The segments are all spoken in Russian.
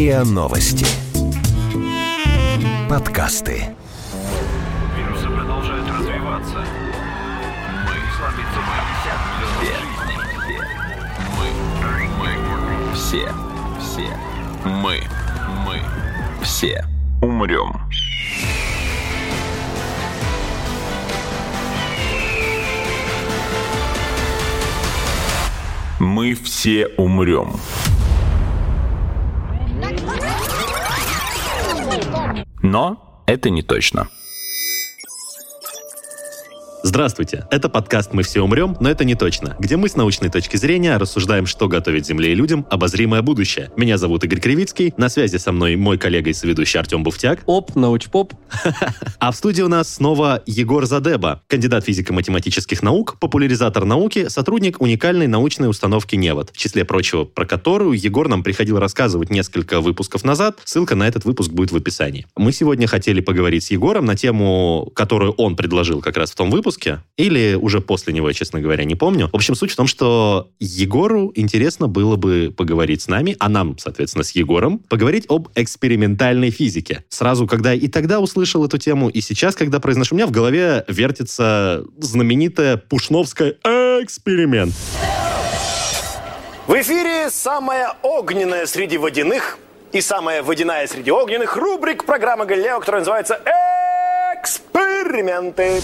РИА Новости. Подкасты. Вирусы продолжают развиваться. Мы слабится Мы, мы, все, все, мы, мы, все умрем. Мы все умрем. Но это не точно. Здравствуйте, это подкаст «Мы все умрем, но это не точно», где мы с научной точки зрения рассуждаем, что готовит Земле и людям обозримое будущее. Меня зовут Игорь Кривицкий, на связи со мной мой коллега и соведущий Артем Буфтяк. Оп, научпоп. А в студии у нас снова Егор Задеба, кандидат физико-математических наук, популяризатор науки, сотрудник уникальной научной установки «Невод», в числе прочего, про которую Егор нам приходил рассказывать несколько выпусков назад. Ссылка на этот выпуск будет в описании. Мы сегодня хотели поговорить с Егором на тему, которую он предложил как раз в том выпуске, или уже после него, я, честно говоря, не помню. В общем, суть в том, что Егору интересно было бы поговорить с нами, а нам, соответственно, с Егором, поговорить об экспериментальной физике. Сразу, когда и тогда услышал эту тему, и сейчас, когда произношу, у меня в голове вертится знаменитая Пушновская эксперимент. В эфире самая огненная среди водяных и самая водяная среди огненных рубрик программы «Галилео», которая называется «Эксперименты».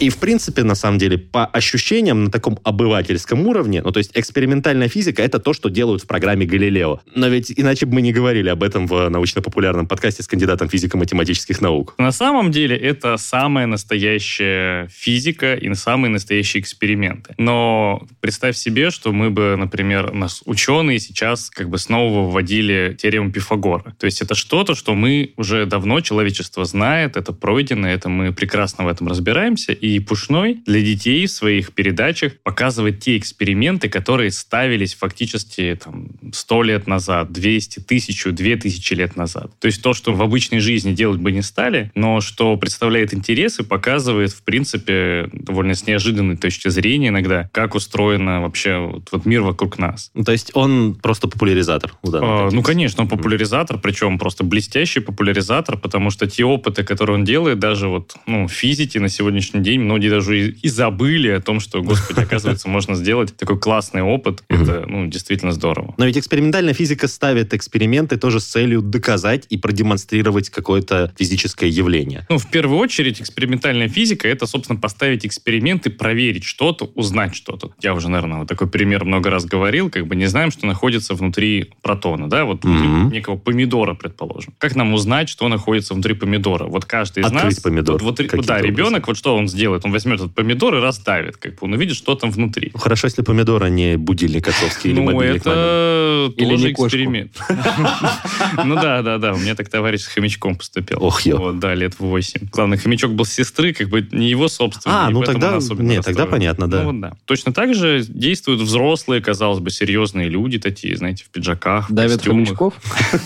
И, в принципе, на самом деле, по ощущениям на таком обывательском уровне, ну, то есть экспериментальная физика — это то, что делают в программе «Галилео». Но ведь иначе бы мы не говорили об этом в научно-популярном подкасте с кандидатом физико-математических наук. На самом деле это самая настоящая физика и самые настоящие эксперименты. Но представь себе, что мы бы, например, нас ученые сейчас как бы снова вводили теорему Пифагора. То есть это что-то, что мы уже давно, человечество знает, это пройдено, это мы прекрасно в этом разбираемся, и Пушной для детей в своих передачах показывает те эксперименты, которые ставились фактически там, 100 лет назад, 200, 1000, 2000 лет назад. То есть то, что в обычной жизни делать бы не стали, но что представляет интерес и показывает, в принципе, довольно с неожиданной точки зрения иногда, как устроен вообще вот, вот мир вокруг нас. Ну, то есть он просто популяризатор. А, ну, конечно, он популяризатор, причем просто блестящий популяризатор, потому что те опыты, которые он делает, даже вот ну, в физике на сегодняшний день, многие даже и, забыли о том, что, господи, оказывается, можно сделать такой классный опыт. Это, ну, действительно здорово. Но ведь экспериментальная физика ставит эксперименты тоже с целью доказать и продемонстрировать какое-то физическое явление. Ну, в первую очередь, экспериментальная физика — это, собственно, поставить эксперимент и проверить что-то, узнать что-то. Я уже, наверное, вот такой пример много раз говорил, как бы не знаем, что находится внутри протона, да, вот Мгм. некого помидора, предположим. Как нам узнать, что находится внутри помидора? Вот каждый из Открыть нас... помидор Вот, вот, да, образом. ребенок, вот что он сделает? Он возьмет этот помидор и раздавит, как бы он увидит, что там внутри. Хорошо, если помидор, а не будильник отцовский или Ну, это тоже эксперимент. Ну да, да, да. У меня так товарищ с хомячком поступил. Ох, ё. Вот, да, лет в 8. Главное, хомячок был с сестры, как бы не его собственный. А, ну тогда- нет, тогда понятно, да. Ну да. Точно так же действуют взрослые, казалось бы, серьезные люди такие, знаете, в пиджаках, костюмах. Хомячков.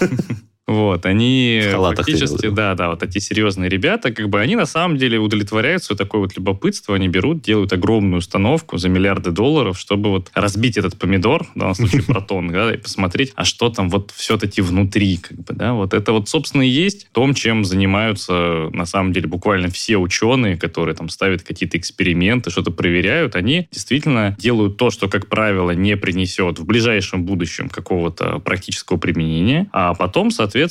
Вот, они фактически, да, да, вот эти серьезные ребята, как бы они на самом деле удовлетворяют свое такое вот любопытство, они берут, делают огромную установку за миллиарды долларов, чтобы вот разбить этот помидор, в данном случае протон, да, и посмотреть, а что там вот все-таки внутри, как бы, да, вот это вот, собственно, и есть том, чем занимаются на самом деле буквально все ученые, которые там ставят какие-то эксперименты, что-то проверяют, они действительно делают то, что, как правило, не принесет в ближайшем будущем какого-то практического применения, а потом, соответственно,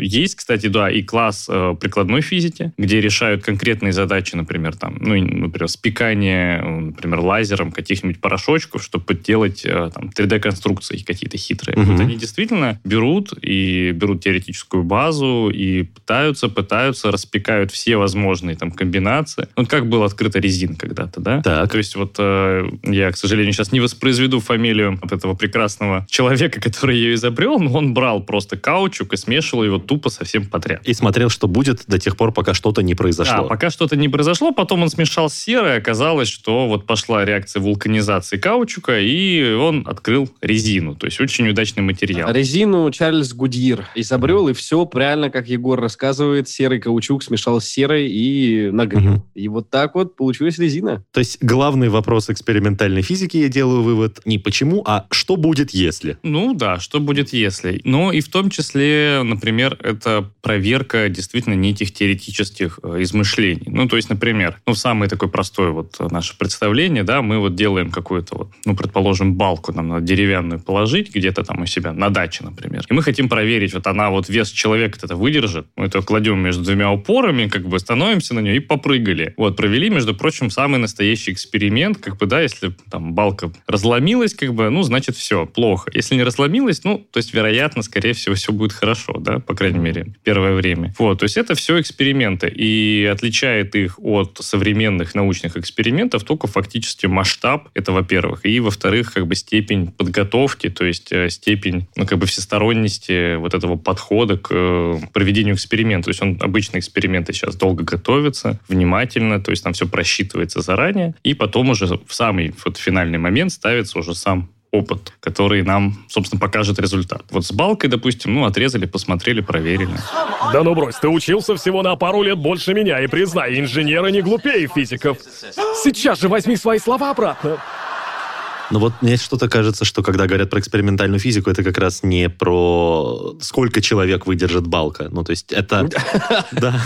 есть, кстати, да, и класс э, прикладной физики, где решают конкретные задачи, например, там, ну, например, спекание, э, например, лазером каких-нибудь порошочков, чтобы подделать э, там 3D-конструкции какие-то хитрые. Мгм. Вот они действительно берут и берут теоретическую базу и пытаются, пытаются, распекают все возможные там комбинации. Вот как была открыта резина когда-то, да? Так. То есть вот э, я, к сожалению, сейчас не воспроизведу фамилию вот этого прекрасного человека, который ее изобрел, но он брал просто каучук, каучук и смешивал его тупо совсем подряд. И смотрел, что будет до тех пор, пока что-то не произошло. Да, пока что-то не произошло, потом он смешал с серой, оказалось, что вот пошла реакция вулканизации каучука, и он открыл резину. То есть очень удачный материал. Резину Чарльз Гудьир изобрел, и все правильно, как Егор рассказывает, серый каучук смешал с серой и нагрел. Мгм. И вот так вот получилась резина. То есть главный вопрос экспериментальной физики, я делаю вывод, не почему, а что будет, если. Ну да, что будет если. Но и в том числе, например, это проверка действительно неких теоретических э, измышлений. Ну, то есть, например, ну, самое такое простое вот наше представление, да, мы вот делаем какую-то вот, ну, предположим, балку нам надо деревянную положить где-то там у себя на даче, например. И мы хотим проверить, вот она вот вес человека это выдержит. Мы это кладем между двумя упорами, как бы становимся на нее и попрыгали. Вот, провели, между прочим, самый настоящий эксперимент, как бы, да, если там балка разломилась, как бы, ну, значит, все, плохо. Если не разломилась, ну, то есть, вероятно, скорее всего, все будет хорошо, да, по крайней мере, первое время. Вот, то есть, это все эксперименты, и отличает их от современных научных экспериментов только фактически масштаб, это во-первых, и во-вторых, как бы степень подготовки, то есть э, степень, ну, как бы всесторонности вот этого подхода к э, проведению эксперимента. То есть он обычно эксперименты сейчас долго готовятся, внимательно, то есть там все просчитывается заранее, и потом уже в самый вот финальный момент ставится уже сам опыт, который нам, собственно, покажет результат. Вот с балкой, допустим, ну, отрезали, посмотрели, проверили. Да ну брось, ты учился всего на пару лет больше меня, и признай, инженеры не глупее физиков. Сейчас же возьми свои слова обратно. Но вот мне что-то кажется, что когда говорят про экспериментальную физику, это как раз не про сколько человек выдержит балка. Ну, то есть это... Да.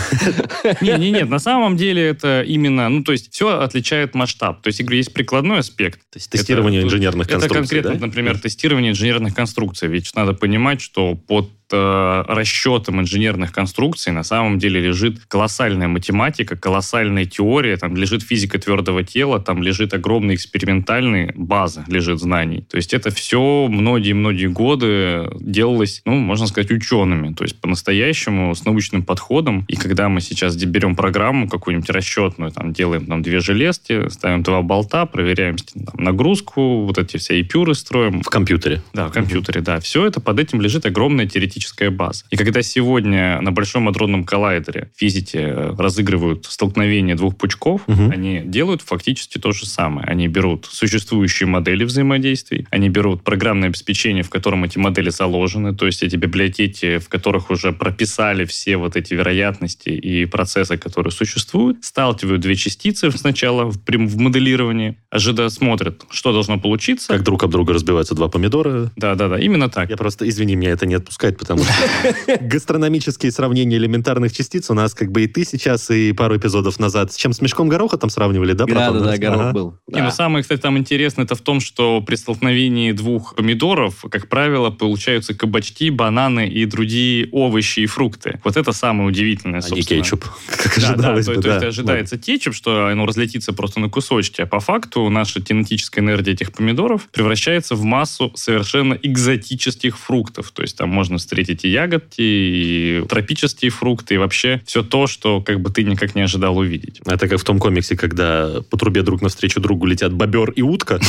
Не, не, нет, на самом деле это именно, ну, то есть все отличает масштаб. То есть, я говорю, есть прикладной аспект. То есть тестирование Это- инженерных Это конструкций, конкретно, да? например, тестирование инженерных конструкций. Ведь надо понимать, что под э, расчетом инженерных конструкций на самом деле лежит колоссальная математика, колоссальная теория, там лежит физика твердого тела, там лежит огромная экспериментальная база, лежит знаний. То есть это все многие-многие годы делалось, ну, можно сказать, учеными. То есть по-настоящему с научным подходом. И когда мы сейчас берем программу какую-нибудь расчетную, там делаем там две железки, ставим два болта, проверяем там, нагрузку, вот эти все эпюры строим, В компьютере. да, в компьютере, да. Все это под этим лежит огромная теоретическая база. И когда сегодня на Большом адронном коллайдере физики э, разыгрывают столкновение двух пучков, Мгм. они делают фактически то же самое. Они берут существующие модели взаимодействий, они берут программное обеспечение, в котором эти модели заложены, то есть эти библиотеки, в которых уже прописали все вот эти вероятности и процессы, которые существуют, сталкивают две частицы сначала в, прям в моделировании, ожида смотрят, что должно получиться. Как друг об друга разбиваются два помидора. Да, да, да, именно так. Я просто, извини, меня это не отпускает, потому что гастрономические сравнения элементарных частиц у нас как бы и ты сейчас, и пару эпизодов назад. С чем, с мешком гороха там сравнивали, да? Да, Протон? да, да, горох был. Не, ну Да. самое, кстати, там интересное это в том, что при столкновении двух помидоров, как правило, получаются кабачки, бананы и другие овощи и фрукты. Вот это самое удивительное, А не собственно. кетчуп, как Да, да, ожидалось то, бы. то есть да. ожидается кетчуп, что оно разлетится просто на кусочки, а по факту наша кинетическая энергия этих помидоров превращается в массу совершенно экзотических фруктов. То есть там можно встретить и ягодки, и тропические фрукты, и вообще все то, что как бы ты никак не ожидал увидеть. Это как в том комиксе, когда по трубе друг навстречу другу летят бобер и утка.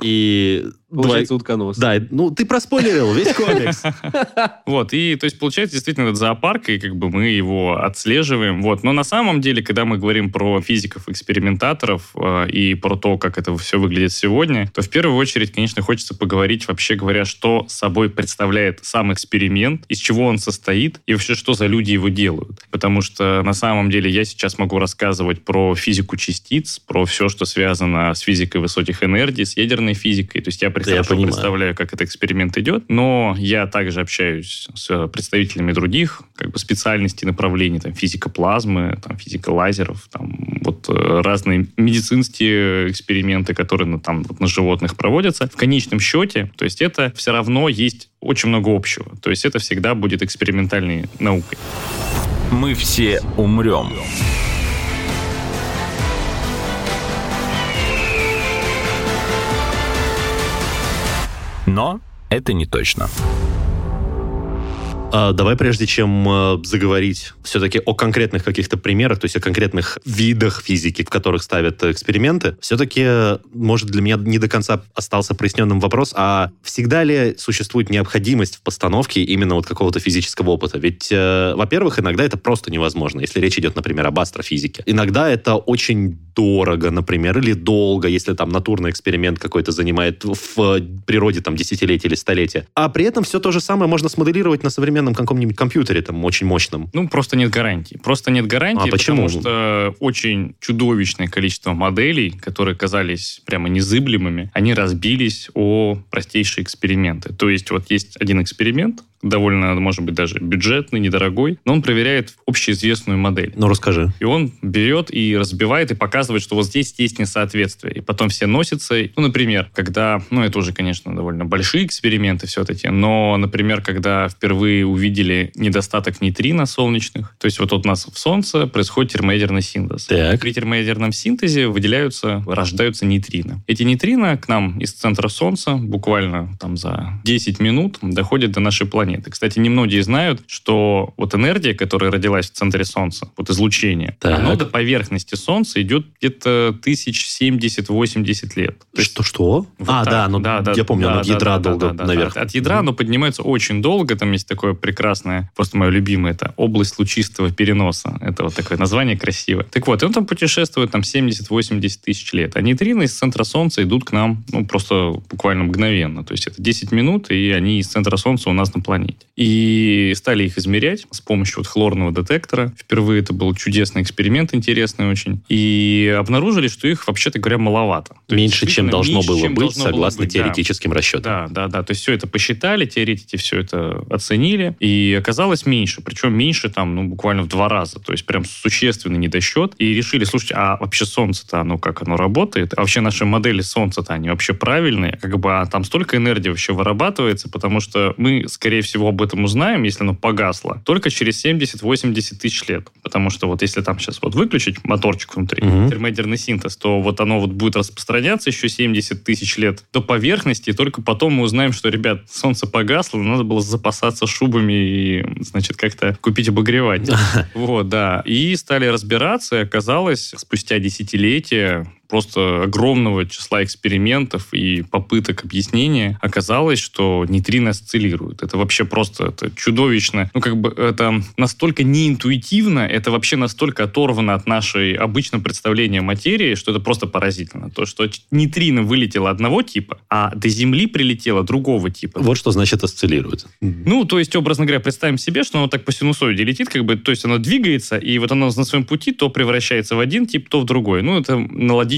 И... Получается утконос. Да, ну ты проспойлерил весь комикс. Вот, и то есть получается действительно этот зоопарк, и как бы мы его отслеживаем. Вот. Но на самом деле, когда мы говорим про физиков, экспериментаторов э, и про то, как это все выглядит сегодня, то в первую очередь, конечно, хочется поговорить, вообще говоря, что собой представляет сам эксперимент, из чего он состоит, и вообще что за люди его делают. Потому что на самом деле я сейчас могу рассказывать про физику частиц, про все, что связано с физикой высоких энергий, с ядерной физикой. То есть я я хорошо понимаю. представляю, как этот эксперимент идет, но я также общаюсь с представителями других как бы специальностей, направлений, там, физика плазмы, там, физика лазеров, там, вот э, разные медицинские эксперименты, которые ну, там вот на животных проводятся. В конечном счете, то есть это все равно есть очень много общего. То есть это всегда будет экспериментальной наукой. Мы все умрем. Но это не точно. А, давай, прежде чем э, заговорить все-таки о конкретных каких-то примерах, то есть о конкретных видах физики, в которых ставят эксперименты, все-таки, может, для меня не до конца остался проясненным вопрос, а всегда ли существует необходимость в постановке именно вот какого-то физического опыта? Ведь, э, во-первых, иногда это просто невозможно, если речь идет, например, об астрофизике. Иногда это очень дорого, например, или долго, если там натурный эксперимент какой-то занимает в природе там десятилетия или столетия. А при этом все то же самое можно смоделировать на современном каком-нибудь компьютере, там, очень мощном. Ну, просто нет гарантии. Просто нет гарантии, А почему? потому что очень чудовищное количество моделей, которые казались прямо незыблемыми, они разбились о простейшие эксперименты. То есть вот есть один эксперимент, довольно, может быть, даже бюджетный, недорогой, но он проверяет общеизвестную модель. Ну, расскажи. И он берет и разбивает и показывает, что вот здесь есть несоответствие. И потом все носятся. Ну, например, когда, ну, это уже, конечно, довольно большие эксперименты все-таки, но, например, когда впервые увидели недостаток нейтрино солнечных, то есть вот у нас в Солнце происходит термоядерный синтез. Так. При термоядерном синтезе выделяются, рождаются нейтрино. Эти нейтрино к нам из центра Солнца буквально там за 10 минут доходят до нашей планеты. Кстати, немногие знают, что вот энергия, которая родилась в центре Солнца, вот излучение, Так. оно до поверхности Солнца идет где-то тысяч 70-80 лет. Что-что? вот а, так. да, ну, я помню, оно от ядра долго да, да, наверх. да. От ядра оно поднимается очень долго. Там есть такое прекрасное, просто мое любимое, это область лучистого переноса. Это вот такое название красивое. Так вот, и он там путешествует там 70-80 тысяч лет. А нейтрино из центра Солнца идут к нам ну, просто буквально мгновенно. То есть это 10 минут, и они из центра Солнца у нас на планете. И стали их измерять с помощью вот хлорного детектора. Впервые это был чудесный эксперимент, интересный очень. И обнаружили, что их, вообще-то говоря, маловато. То есть, Меньше, чем действительно, должно меньше, было чем быть, должно было согласно быть, да. теоретическим расчетам. Да, да, да. То есть все это посчитали, теоретики все это оценили, и оказалось меньше. Причем меньше там, ну, буквально в два раза. То есть прям существенный недосчет. И решили, слушайте, а вообще Солнце-то, оно как оно работает? А вообще наши модели Солнца-то, они вообще правильные? Как бы, а там столько энергии вообще вырабатывается, потому что мы, скорее всего, об этом узнаем, если оно погасло, только через 70-80 тысяч лет. Потому что вот если там сейчас вот выключить моторчик внутри, Мгм. термоядерный синтез, то вот оно вот будет распространяться еще 70 тысяч лет до поверхности, и только потом мы узнаем, что, ребят, солнце погасло, надо было запасаться шубами и, значит, как-то купить обогреватель. Вот, да. И стали разбираться, и оказалось, спустя десятилетия просто огромного числа экспериментов и попыток объяснения оказалось, что нейтрино осциллируют. Это вообще просто это чудовищно. Ну, как бы это настолько неинтуитивно, это вообще настолько оторвано от нашей обычного представления материи, что это просто поразительно. То, что нейтрино вылетело одного типа, а до Земли прилетело другого типа. Вот что значит осциллирует. Ну, то есть, образно говоря, представим себе, что оно так по синусоиде летит, как бы, то есть оно двигается, и вот оно на своем пути то превращается в один тип, то в другой. Ну, это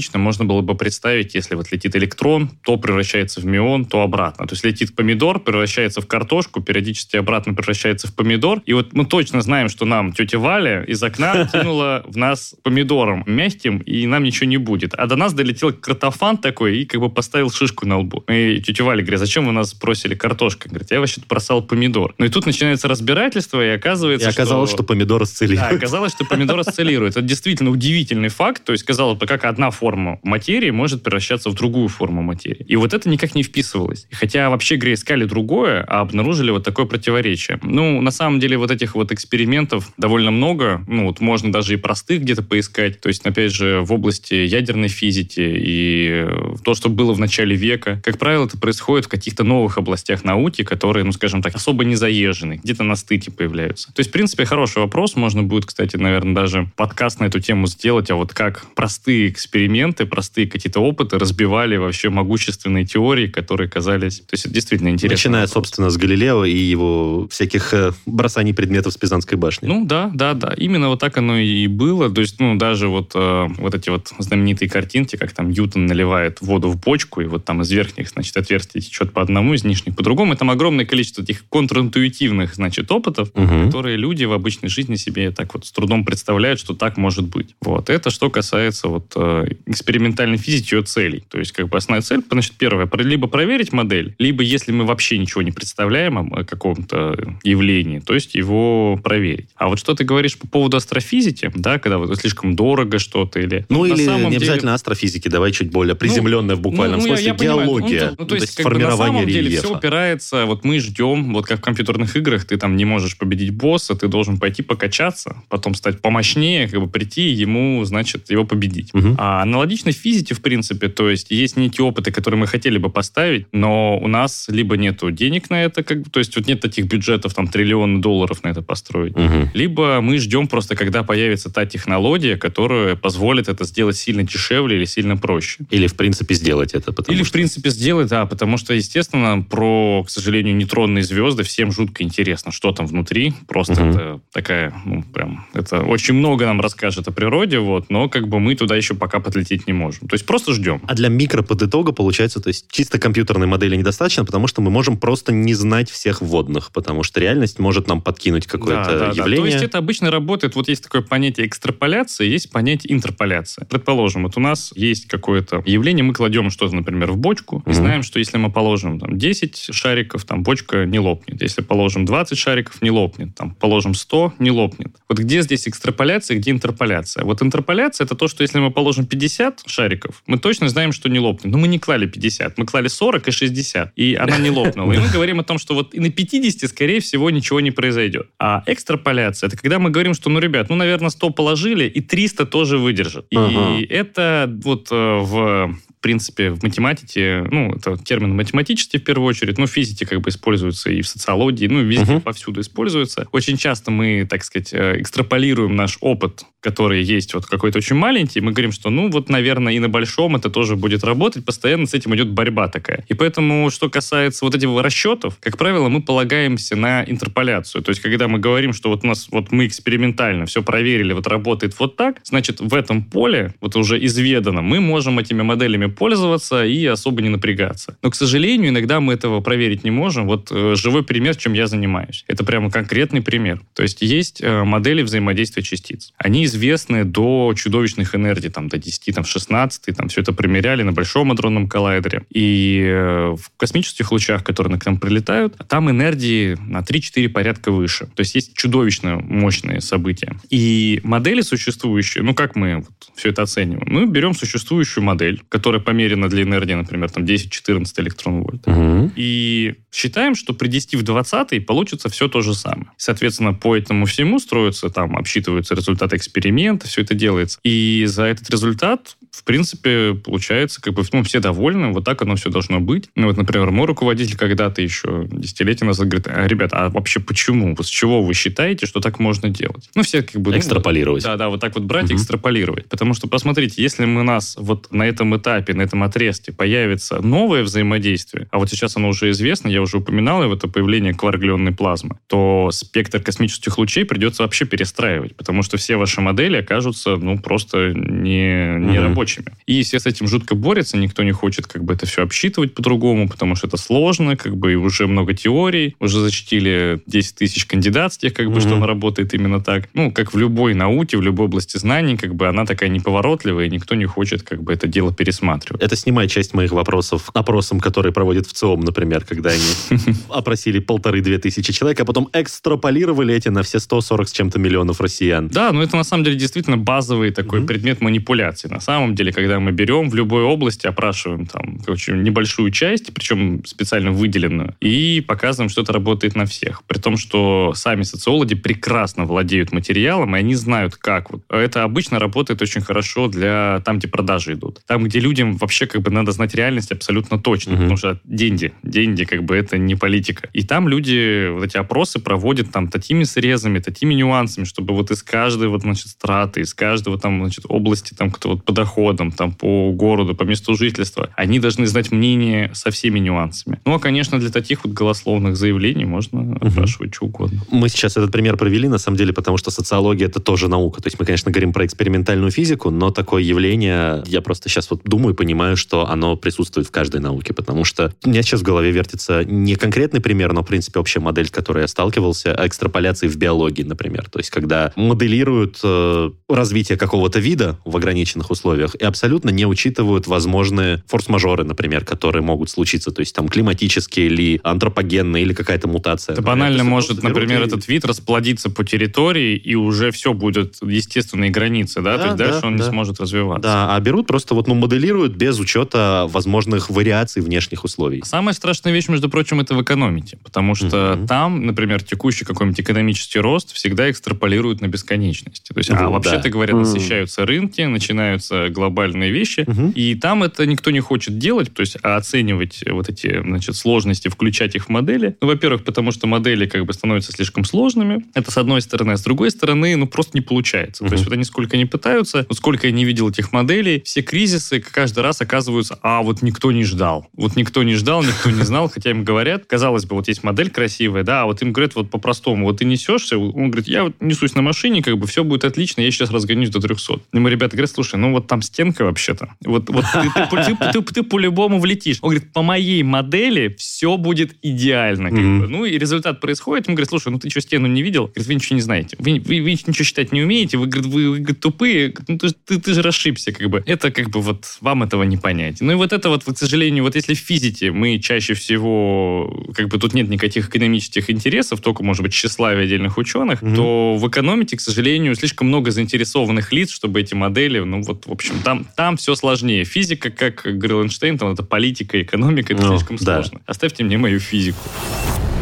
аналогично можно было бы представить, если вот летит электрон, то превращается в мион, то обратно. То есть летит помидор, превращается в картошку, периодически обратно превращается в помидор. И вот мы точно знаем, что нам тетя Валя из окна кинула в нас помидором мягким, и нам ничего не будет. А до нас долетел картофан такой и как бы поставил шишку на лбу. И тетя Валя говорит, зачем вы нас бросили картошкой? Говорит, я вообще бросал помидор. Ну и тут начинается разбирательство, и И оказывается, оказалось, что помидор да, осциллирует. оказалось, что помидор осциллирует. Это действительно удивительный факт. То есть, казалось бы, как одна форма материи может превращаться в другую форму материи. И вот это никак не вписывалось. Хотя вообще, говоря, искали другое, а обнаружили вот такое противоречие. Ну, на самом деле, вот этих вот экспериментов довольно много. Ну, вот можно даже и простых где-то поискать. То есть, опять же, в области ядерной физики и то, что было в начале века. Как правило, это происходит в каких-то новых областях науки, которые, ну, скажем так, особо не заезжены, где-то на стыке появляются. То есть, в принципе, хороший вопрос. Можно будет, кстати, наверное, даже подкаст на эту тему сделать, а вот как простые эксперименты, простые какие-то опыты разбивали вообще могущественные теории, которые казались... То есть, это действительно интересно. Начиная, собственно, с Галилео и его всяких э, бросаний предметов с Пизанской башни. Ну да, да, да. Именно вот так оно и было. То есть, ну, даже вот, э, вот эти вот знаменитые картинки, как там Ньютон наливает воду в бочку, и вот там из верхних, значит, отверстий течет по одному, из нижних по другому. И там огромное количество этих контринтуитивных, значит, опытов, Мгм. которые люди в обычной жизни себе так вот с трудом представляют, что так может быть. Вот. Это что касается вот э, экспериментальной физики ее целей. То есть, как бы основная цель, значит, первое, либо проверить модель, либо, если мы вообще ничего не представляем о каком-то явлении, то есть его проверить. А вот что ты говоришь по поводу астрофизики, да, когда вот слишком дорого что-то или... Ну, или не деле... обязательно астрофизики, давай чуть более приземленное ну, в буквальном ну, смысле, я, я геология, ну, ну, то, есть, то есть формирование на самом рельефа. деле все упирается, вот мы ждем, вот как в компьютерных играх, ты там не можешь победить босса, ты должен пойти покачаться, потом стать помощнее, как бы прийти ему, значит, его победить. Угу. А аналогично физике, в принципе, то есть есть некие опыты, которые мы хотели бы поставить, но у нас либо нету денег на это, как то есть вот нет таких бюджетов, там, триллиона долларов на это построить, угу. либо мы ждем просто, когда появится та технология, которая позволит это сделать сильно дешевле или сильно проще. Или, в принципе, сделать это. Или, что... в принципе, сделать, да, потому что, естественно, про, к сожалению, нейтронные звезды всем жутко интересно, что там внутри. Просто угу. это такая, ну, прям, это очень много нам расскажет о природе, вот, но как бы мы туда еще пока подлететь не можем. То есть просто ждем. А для микроподытога получается, то есть чисто компьютерной модели недостаточно, потому что мы можем просто не знать всех вводных, потому что реальность может нам подкинуть какое-то да, да, явление. Да. То есть это обычно работает, вот есть такое понятие экстраполяции, есть понятие интерполяции. Предположим, вот у нас есть какое-то явление, мы кладем что-то, например, в бочку, и знаем, что если мы положим там 10 шариков, там бочка не лопнет. Если положим 20 шариков, не лопнет. Там положим 100, не лопнет. Вот где здесь экстраполяция, где интерполяция? Вот интерполяция это то, что если мы положим 50 шариков, мы точно знаем, что не лопнет. Но мы не клали 50, мы клали 40 и 60, и она не лопнула. И мы говорим о том, что вот и на 50, скорее всего, ничего не произойдет. А экстраполяция это когда мы говорим, что, ну, ребят, ну, наверное, 100 положили, и 300 тоже выдержат. И это вот э, в в принципе, в математике, ну, это термин математический в первую очередь, но в физике как бы используется и в социологии, ну, везде, uh-huh. повсюду используется. Очень часто мы, так сказать, э, экстраполируем наш опыт, который есть вот какой-то очень маленький, мы говорим, что, ну, вот, наверное, и на большом это тоже будет работать, постоянно с этим идет борьба такая. И поэтому, что касается вот этих расчетов, как правило, мы полагаемся на интерполяцию. То есть, когда мы говорим, что вот у нас, вот мы экспериментально все проверили, вот работает вот так, значит, в этом поле, вот уже изведано, мы можем этими моделями пользоваться и особо не напрягаться. Но, к сожалению, иногда мы этого проверить не можем. Вот э, живой пример, чем я занимаюсь. Это прямо конкретный пример. То есть есть э, модели взаимодействия частиц. Они известны до чудовищных энергий, там, до 10, там, 16, там, все это примеряли на Большом адронном коллайдере. И э, в космических лучах, которые на к нам прилетают, там энергии на 3-4 порядка выше. То есть есть чудовищно мощные события. И модели существующие, ну, как мы вот все это оцениваем? Мы берем существующую модель, которая которая померена для энергии, например, там 10-14 электрон вольт. Угу. И считаем, что при 10 в 20 получится все то же самое. Соответственно, по этому всему строятся, там, обсчитываются результаты эксперимента, все это делается. И за этот результат, в принципе, получается, как бы, ну, все довольны, вот так оно все должно быть. Ну, вот, например, мой руководитель когда-то еще десятилетия назад говорит, а, ребята, а вообще почему? Вот с чего вы считаете, что так можно делать? Ну, все как бы... Ну, экстраполировать. Да, да, вот так вот брать угу. и экстраполировать. Потому что, посмотрите, если мы нас вот на этом этапе, на этом отрезке появится новое взаимодействие, а вот сейчас оно уже известно, я уже упоминал его, это появление кварглионной плазмы, то спектр космических лучей придется вообще перестраивать, потому что все ваши модели окажутся, ну, просто не, не mm-hmm. Рабочими. И все с этим жутко борются, никто не хочет как бы это все обсчитывать по-другому, потому что это сложно, как бы и уже много теорий, уже защитили 10 тысяч кандидатских, как бы, mm-hmm. что она работает именно так. Ну, как в любой науке, в любой области знаний, как бы она такая неповоротливая, и никто не хочет как бы это дело пересматривать. Это снимает часть моих вопросов опросам, которые проводят в ЦИОМ, например, когда они опросили полторы-две тысячи человек, а потом экстраполировали эти на все 140 с чем-то миллионов россиян. Да, но это на самом деле действительно базовый такой предмет манипуляции. На самом деле, когда мы берем в любой области, опрашиваем там очень небольшую часть, причем специально выделенную, и показываем, что это работает на всех. При том, что сами социологи прекрасно владеют материалом, и они знают, как. Вот. Это обычно работает очень хорошо для там, где продажи идут. Там, где людям вообще как бы надо знать реальность абсолютно точно, mm-hmm. потому что деньги, деньги как бы это не политика. И там люди вот эти опросы проводят там такими срезами, такими нюансами, чтобы вот из каждой вот, значит, страты, из каждого там, значит, области там кто вот по доходам, там по городу, по месту жительства, они должны знать мнение со всеми нюансами. Ну, а, конечно, для таких вот голословных заявлений можно угу. опрашивать что угодно. Мы сейчас этот пример провели, на самом деле, потому что социология это тоже наука. То есть мы, конечно, говорим про экспериментальную физику, но такое явление, я просто сейчас вот думаю, понимаю, что оно присутствует в каждой науке, потому что у меня сейчас в голове вертится не конкретный пример, но, в принципе, общая модель, с которой я сталкивался, экстраполяции в биологии, например. То есть, когда моделируют э, развитие какого-то вида в ограниченных условиях, условиях и абсолютно не учитывают возможные форс-мажоры, например, которые могут случиться, то есть там климатические или антропогенные, или какая-то мутация. Это Например, банально то есть может, например, и- этот вид расплодиться по территории, и уже все будет естественные границы, да? Да, То есть да, дальше он не да. сможет развиваться. Да, а берут просто вот, ну, моделируют без учета возможных вариаций внешних условий. Самая страшная вещь, между прочим, это в экономике, потому что Мгм. там, например, текущий какой-нибудь экономический рост всегда экстраполируют на бесконечность. То есть, а Вот, вообще-то да. говоря, насыщаются рынки, начинаются глобальные вещи, Мгм. и там это никто не хочет делать, то есть оценивать вот эти значит, сложности, включать их в модели. Ну, во-первых, потому что модели как бы становятся слишком сложными. Это с одной стороны. А с другой стороны, ну, просто не получается. То есть вот они сколько не пытаются, вот сколько я не видел этих моделей, все кризисы каждый раз оказываются, а вот никто не ждал. Вот никто не ждал, никто не знал, хотя им говорят, казалось бы, вот есть модель красивая, да, а вот им говорят вот по-простому, вот ты несешься, он говорит, я вот несусь на машине, как бы все будет отлично, я сейчас разгонюсь до 300. Ему ребята говорят, слушай, ну вот там стенка вообще-то, вот, вот ты, ты по- ты- ты- ты по-любому влетишь. Он говорит, по моей модели все будет идеально. как Мгм. бы. Ну и результат происходит, ему говорят, слушай, ну ты что, стену не видел? Говорит, вы ничего не знаете, вы, вы- вы ничего считать не умеете, вы, говорит, вы, вы, говорит, тупые, ну ты, ты, ты же расшибся, как бы. Это как бы вот вам этого не понять. Ну и вот это вот, к сожалению, вот если в физике мы чаще всего, как бы тут нет никаких экономических интересов, только, может быть, тщеславие отдельных ученых, Мгм. то в экономике, к сожалению, слишком много заинтересованных лиц, чтобы эти модели, ну вот, в общем, там, там все сложнее. Физика, как говорил Эйнштейн, там это политика, экономика, это Ну, слишком да. сложно. Оставьте мне мою физику.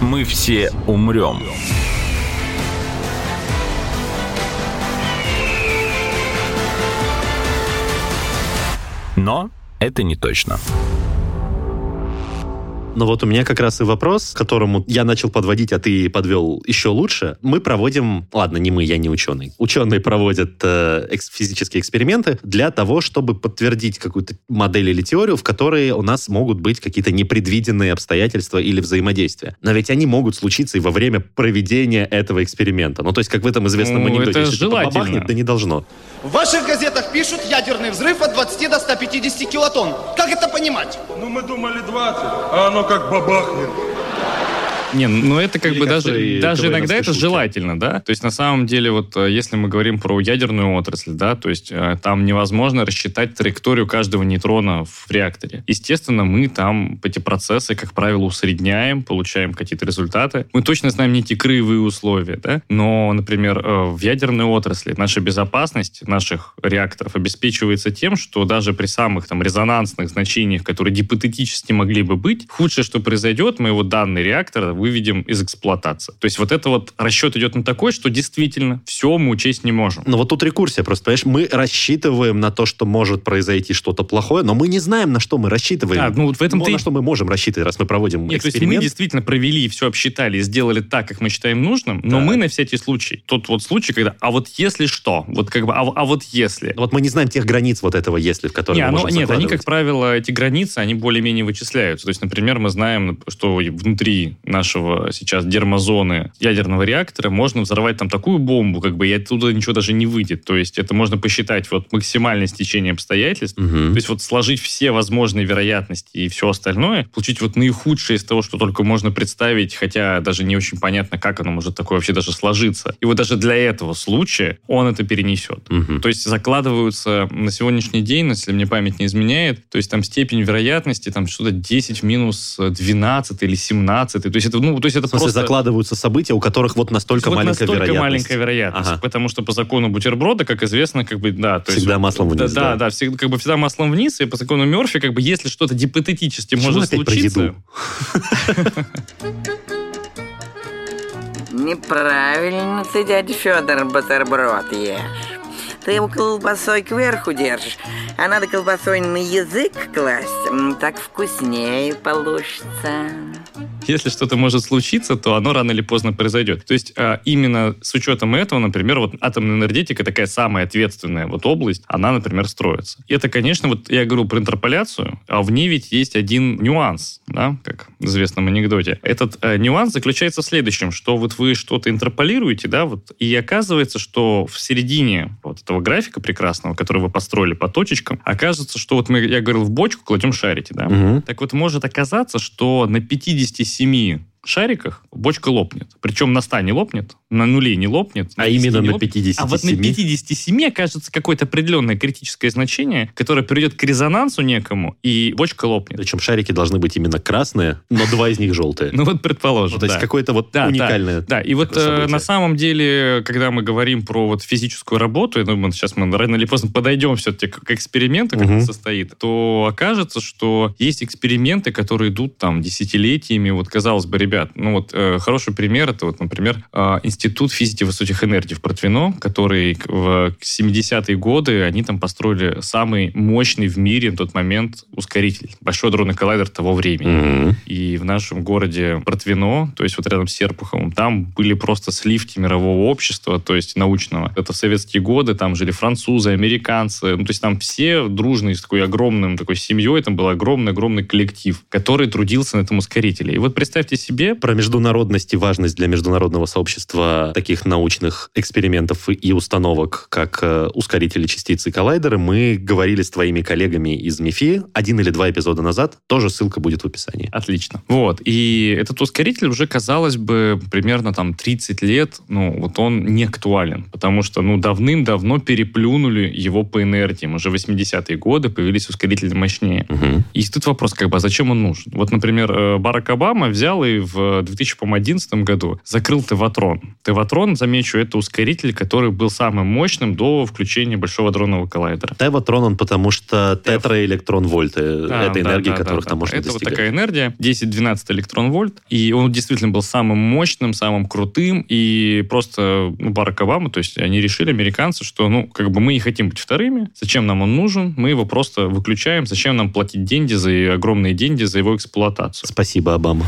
Мы все умрем. Но это не точно. Но вот у меня как раз и вопрос, к которому я начал подводить, а ты подвел еще лучше. Мы проводим, ладно, не мы, я не ученый. Ученые проводят э, экс- физические эксперименты для того, чтобы подтвердить какую-то модель или теорию, в которой у нас могут быть какие-то непредвиденные обстоятельства или взаимодействия. Но ведь они могут случиться и во время проведения этого эксперимента. Ну, то есть, как в этом известном Ну, анекдоте. это Если что-то желательно. бабахнет, да не должно. В ваших газетах пишут ядерный взрыв от 20 до 150 килотонн. Как это понимать? Ну, мы думали 20, а оно как бабахнет. Не, ну это как Или бы даже, даже иногда это шутки. желательно, да. То есть на самом деле вот э, если мы говорим про ядерную отрасль, да, то есть э, там невозможно рассчитать траекторию каждого нейтрона в реакторе. Естественно, мы там эти процессы, как правило, усредняем, получаем какие-то результаты. Мы точно знаем не эти краевые условия, да, но, например, э, в ядерной отрасли наша безопасность наших реакторов обеспечивается тем, что даже при самых там резонансных значениях, которые гипотетически могли бы быть, худшее, что произойдет, мы его данный реактор выведем из эксплуатации. То есть вот это вот расчет идет на такой, что действительно все мы учесть не можем. Но вот тут рекурсия просто, понимаешь, мы рассчитываем на то, что может произойти что-то плохое, но мы не знаем, на что мы рассчитываем. А, ну вот в этом Ну, ты... на что мы можем рассчитывать, раз мы проводим Нет, то есть мы эксперимент. действительно провели, все обсчитали, и сделали так, как мы считаем нужным, но Да. мы на всякий случай. Тот вот случай, когда, а вот если что, вот как бы, а, а вот если. Вот мы не знаем тех границ вот этого «если», в которые Не, мы оно- можем нет, они, как правило, эти границы, они более-менее вычисляются. То есть, например, мы знаем, что внутри нашего сейчас дермозоны ядерного реактора можно взорвать там такую бомбу, как бы, и оттуда ничего даже не выйдет. То есть, это можно посчитать вот максимальное стечение обстоятельств, Мгм. то есть вот сложить все возможные вероятности и все остальное, получить вот наихудшее из того, что только можно представить, хотя даже не очень понятно, как оно может такое вообще даже сложиться. И вот даже для этого случая он это перенесет. Мгм. То есть закладываются на сегодняшний день, если мне память не изменяет, то есть там степень вероятности там что-то 10 в минус 12 или 17. То есть это, ну, то есть это В смысле, просто... закладываются события, у которых вот настолько Вот маленькая настолько вероятность. маленькая вероятность. Ага. Потому что по закону бутерброда, как известно, как бы, да. То Всегда есть, маслом вниз, Да, да. да, да, всегда, как бы всегда маслом вниз. И по закону Мерфи, как бы, если что-то гипотетически Почему может случиться... Неправильно ты, дядя Федор, бутерброд ешь. Ты его колбасой кверху держишь, а надо колбасой на язык класть. Так вкуснее получится. если что-то может случиться, то оно рано или поздно произойдет. То есть а, именно с учетом этого, например, вот атомная энергетика такая самая ответственная вот область, она, например, строится. И это, конечно, вот я говорю про интерполяцию, а в ней ведь есть один нюанс, да, как в известном анекдоте. Этот э, нюанс заключается в следующем, что вот вы что-то интерполируете, да, вот, и оказывается, что в середине вот этого графика прекрасного, который вы построили по точечкам, окажется, что вот мы, я говорил, в бочку кладем шарики, да, Мгм. так вот, может оказаться, что на 57 шариках бочка лопнет. Причем на 100 не лопнет, на нуле не лопнет. А именно на лопнет. 57? А вот на 57 окажется какое-то определенное критическое значение, которое приведет к резонансу некому, и бочка лопнет. Причем шарики должны быть именно красные, но два из них желтые. Ну вот предположим, Ну, то есть какое-то вот уникальное. Да, и вот э, на самом деле, когда мы говорим про вот физическую работу, я думаю, сейчас мы рано или поздно подойдем все-таки к эксперименту, как это состоит, то окажется, что есть эксперименты, которые идут там десятилетиями. Вот, казалось бы, ребят, ну вот э, хороший пример, это вот, например, э, Институт физики высоких энергий в Протвино, который в 70-е годы, они там построили самый мощный в мире на тот момент ускоритель, большой дронный коллайдер того времени. Мгм. И в нашем городе Протвино, то есть вот рядом с Серпуховым, там были просто сливки мирового общества, то есть научного. Это в советские годы, там жили французы, американцы, ну, то есть там все дружные с такой огромным такой семьей, там был огромный-огромный коллектив, который трудился на этом ускорителе. И вот представьте себе, Про международность и важность для международного сообщества таких научных экспериментов и установок, как э, ускорители частицы и коллайдеры, мы говорили с твоими коллегами из МИФИ один или два эпизода назад. Тоже ссылка будет в описании. Отлично. Вот. И этот ускоритель уже, казалось бы, примерно там 30 лет, ну, вот он не актуален, потому что, ну, давным-давно переплюнули его по инертиям. Уже 80-е годы появились ускорители мощнее. Мгм. И тут вопрос, как бы, а зачем он нужен? Вот, например, э, Барак Обама взял и в 2011 году закрыл Теватрон. Теватрон, замечу, это ускоритель, который был самым мощным до включения Большого дронного коллайдера. Теvaтрон он потому что тетраэлектрон вольты. Да, Это да, энергия, да, которых да, там да. можно Это вот достигать. такая энергия, 10-12 электрон-вольт, и он действительно был самым мощным, самым крутым, и просто ну, Барак Обама, то есть они решили, американцы, что, ну, как бы мы не хотим быть вторыми, зачем нам он нужен, мы его просто выключаем, зачем нам платить деньги за огромные деньги за его эксплуатацию. Спасибо, Обама.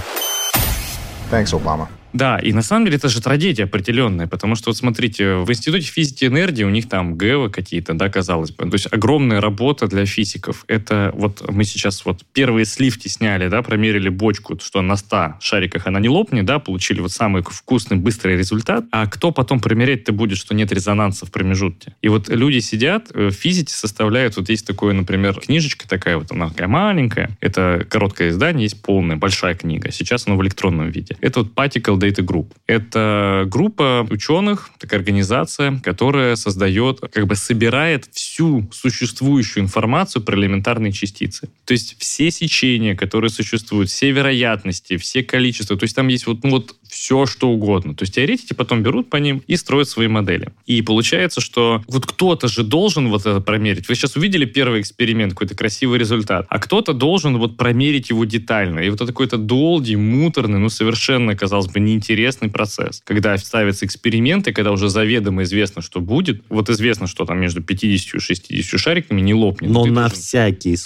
Thanks, Obama. Да, и на самом деле это же трагедия определенная, потому что вот смотрите, в Институте физики и энергии у них там ГЭВы какие-то, да, казалось бы. То есть огромная работа для физиков. Это вот мы сейчас вот первые сливки сняли, да, промерили бочку, что на 100 шариках она не лопнет, да, получили вот самый вкусный, быстрый результат. А кто потом примерять-то будет, что нет резонанса в промежутке? И вот люди сидят, э, в физике составляют, вот есть такое, например, книжечка такая, вот она такая маленькая, это короткое издание, есть полная, большая книга. Сейчас она в электронном виде. Это вот Particle Data Group. Это группа ученых, такая организация, которая создает, как бы собирает всю существующую информацию про элементарные частицы. То есть все сечения, которые существуют, все вероятности, все количества. То есть там есть вот, ну, вот все, что угодно. То есть теоретики потом берут по ним и строят свои модели. И получается, что вот кто-то же должен вот это промерить. Вы сейчас увидели первый эксперимент, какой-то красивый результат, а кто-то должен вот промерить его детально. И вот это какой-то долгий, муторный, ну, совершенно, казалось бы, неинтересный процесс. Когда ставятся эксперименты, когда уже заведомо известно, что будет, вот известно, что там между 50 и 60 шариками не лопнет. Но Ты на должен- всякий да,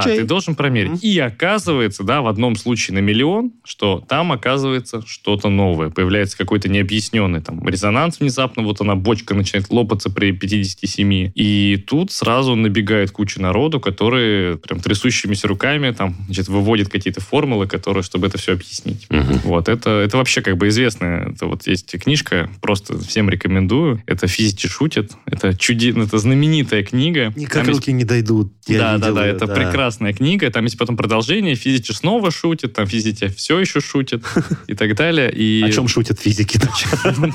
случай... ты должен промерить. И оказывается, да, в одном случае на миллион, что там оказывается что-то новое. Появляется какой-то необъясненный там резонанс внезапно, вот она, бочка начинает лопаться при 57. И тут сразу набегает куча народу, которые прям трясущимися руками там, значит, выводят какие-то формулы, которые, чтобы это все объяснить. Мгм. Вот, это, это вообще как бы известная, это вот есть книжка, просто всем рекомендую. Это «Физики шутят». Это, чуди... это знаменитая книга. Никак Там есть руки не дойдут. Да, видел да, да, это прекрасная книга. Там есть потом продолжение. Физики снова шутят, там физики все еще шутят и так далее. И... О чем шутят физики?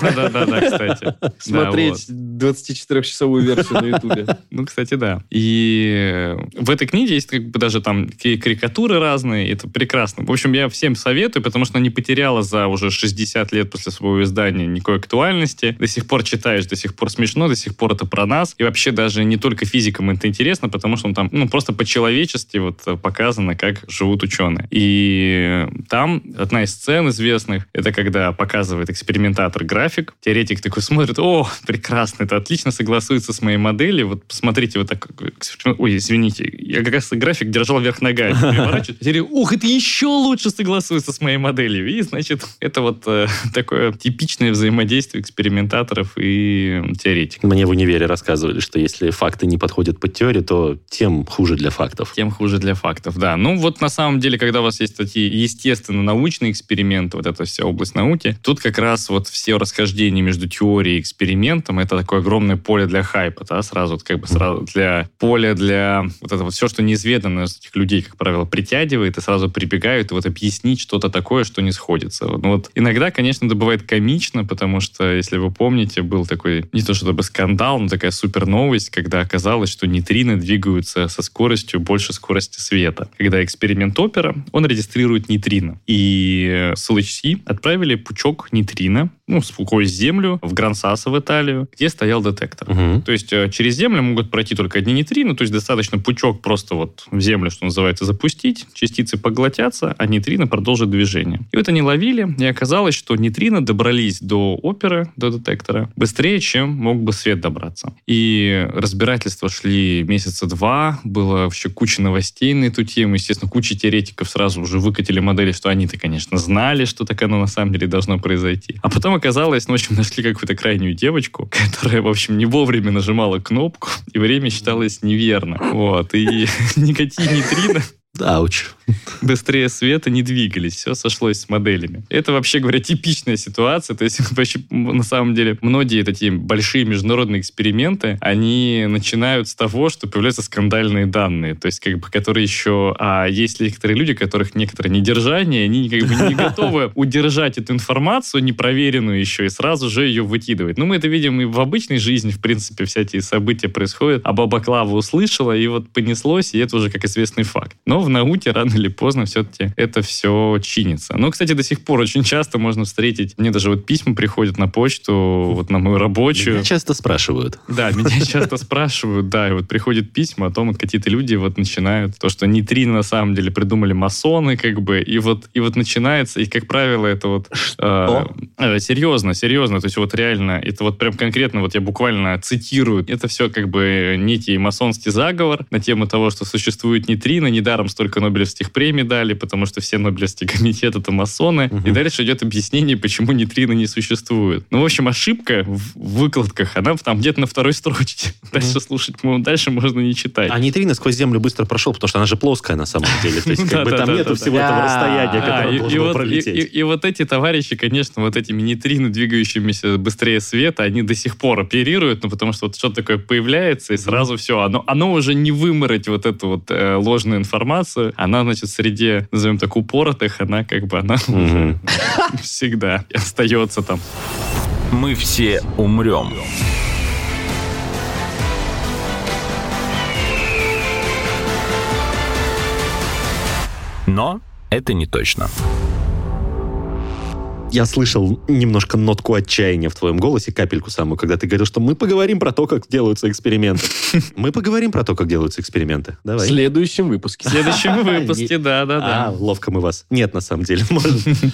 Да, да, да, кстати. Смотреть вот. 24-часовую версию на Ютубе. Ну, кстати, да. И в этой книге есть как бы даже там карикатуры разные, это прекрасно. В общем, я всем советую, потому что она не потеряла за уже 60 лет после своего издания никакой актуальности. До сих пор читаешь, до сих пор смешно, до сих пор это про нас. И вообще даже не только физикам это интересно, потому что он там, ну, просто по-человечески вот показано, как живут ученые. И там одна из сцен известных, это когда показывает экспериментатор график, теоретик такой смотрит, о, прекрасно, это отлично согласуется с моей моделью, вот посмотрите, вот так, ой, извините, я как раз график держал вверх ногами, переворачиваю, ух, это еще лучше согласуется с моей моделью, и, значит, это вот э, такое типичное взаимодействие экспериментаторов и теоретиков. Мне в универе рассказывали, что если факты не подходят под теорию, то тем хуже для фактов. Тем хуже для фактов, да. Ну, вот на самом деле, когда у вас есть такие естественно-научные эксперименты, вот эта вся область науки. Тут как раз вот все расхождения между теорией и экспериментом, это такое огромное поле для хайпа, да, сразу, как бы сразу для поля для вот это вот все, что неизведанно этих людей, как правило, притягивает и сразу прибегают и вот объяснить что-то такое, что не сходится. Ну вот иногда, конечно, это бывает комично, потому что, если вы помните, был такой, не то чтобы скандал, но такая супер новость, когда оказалось, что нейтрино двигаются со скоростью больше скорости света. Когда эксперимент опера, он регистрирует нейтрино. И с LHC отправили пучок нейтрино, ну, сквозь землю в Грансасо в Италию, где стоял детектор. Мгм. То есть э, через землю могут пройти только одни нейтрино, то есть достаточно пучок просто вот в землю, что называется, запустить, частицы поглотятся, а нейтрино продолжит движение. И вот они ловили, и оказалось, что нейтрино добрались до оперы, до детектора, быстрее, чем мог бы свет добраться. И разбирательства шли месяца два, было вообще куча новостей на эту тему, естественно, куча теоретиков сразу уже выкатили модели, что они-то, конечно, знали, что так оно на самом деле должно произойти. А потом оказалось, ну, в общем, нашли какую-то крайнюю девочку, которая, в общем, не вовремя нажимала кнопку, и время считалось неверно. Вот, и никакие нейтрино Ауч. быстрее света не двигались, все сошлось с моделями. Это, вообще говоря, типичная ситуация, то есть вообще, на самом деле многие такие большие международные эксперименты, они начинают с того, что появляются скандальные данные, то есть как бы, которые еще... А есть некоторые люди, которых некоторое недержание, они как бы не готовы удержать эту информацию, непроверенную еще, и сразу же ее выкидывать. Ну, мы это видим и в обычной жизни, в принципе, вся эти события происходят, а баба Клава услышала, и вот понеслось, и это уже как известный факт. Но в науке рано или поздно все-таки это все чинится. Но, кстати, до сих пор очень часто можно встретить, мне даже вот письма приходят на почту, вот на мою рабочую. Меня часто спрашивают. Да, меня часто спрашивают, да, и вот приходят письма о том, вот какие-то люди вот начинают, то, что нейтрино на самом деле придумали масоны, как бы, и вот, и вот начинается, и, как правило, это вот... э, э, серьезно, серьезно, то есть вот реально, это вот прям конкретно, вот я буквально цитирую, это все как бы некий масонский заговор на тему того, что существует нейтрино, недаром столько Нобелевских премий дали, потому что все Нобелевские комитеты это масоны, и дальше идет объяснение, почему нейтрино не существует. Ну, в общем, ошибка в выкладках, она там где-то на второй строчке. Дальше слушать, ну, дальше можно не читать. А нейтрино сквозь землю быстро прошел, потому что она же плоская на самом деле. То есть как бы там нету всего этого расстояния, А, которое и- должно пролететь. И, вот эти товарищи, конечно, вот этими нейтрино, двигающимися быстрее света, они до сих пор оперируют, ну, потому что вот что-то такое появляется, и сразу все, оно, оно уже не вымороть вот эту вот э, ложную информацию, она, значит, среди, назовем так, упоротых, она как бы, она уже всегда остается там. Мы все умрем. Но это не точно. Я слышал немножко нотку отчаяния в твоем голосе, капельку самую, когда ты говорил, что мы поговорим про то, как делаются эксперименты. Мы поговорим про то, как делаются эксперименты. В Давай. следующем выпуске. В следующем выпуске, А, да-да-да. ловко мы вас. Нет, на самом деле.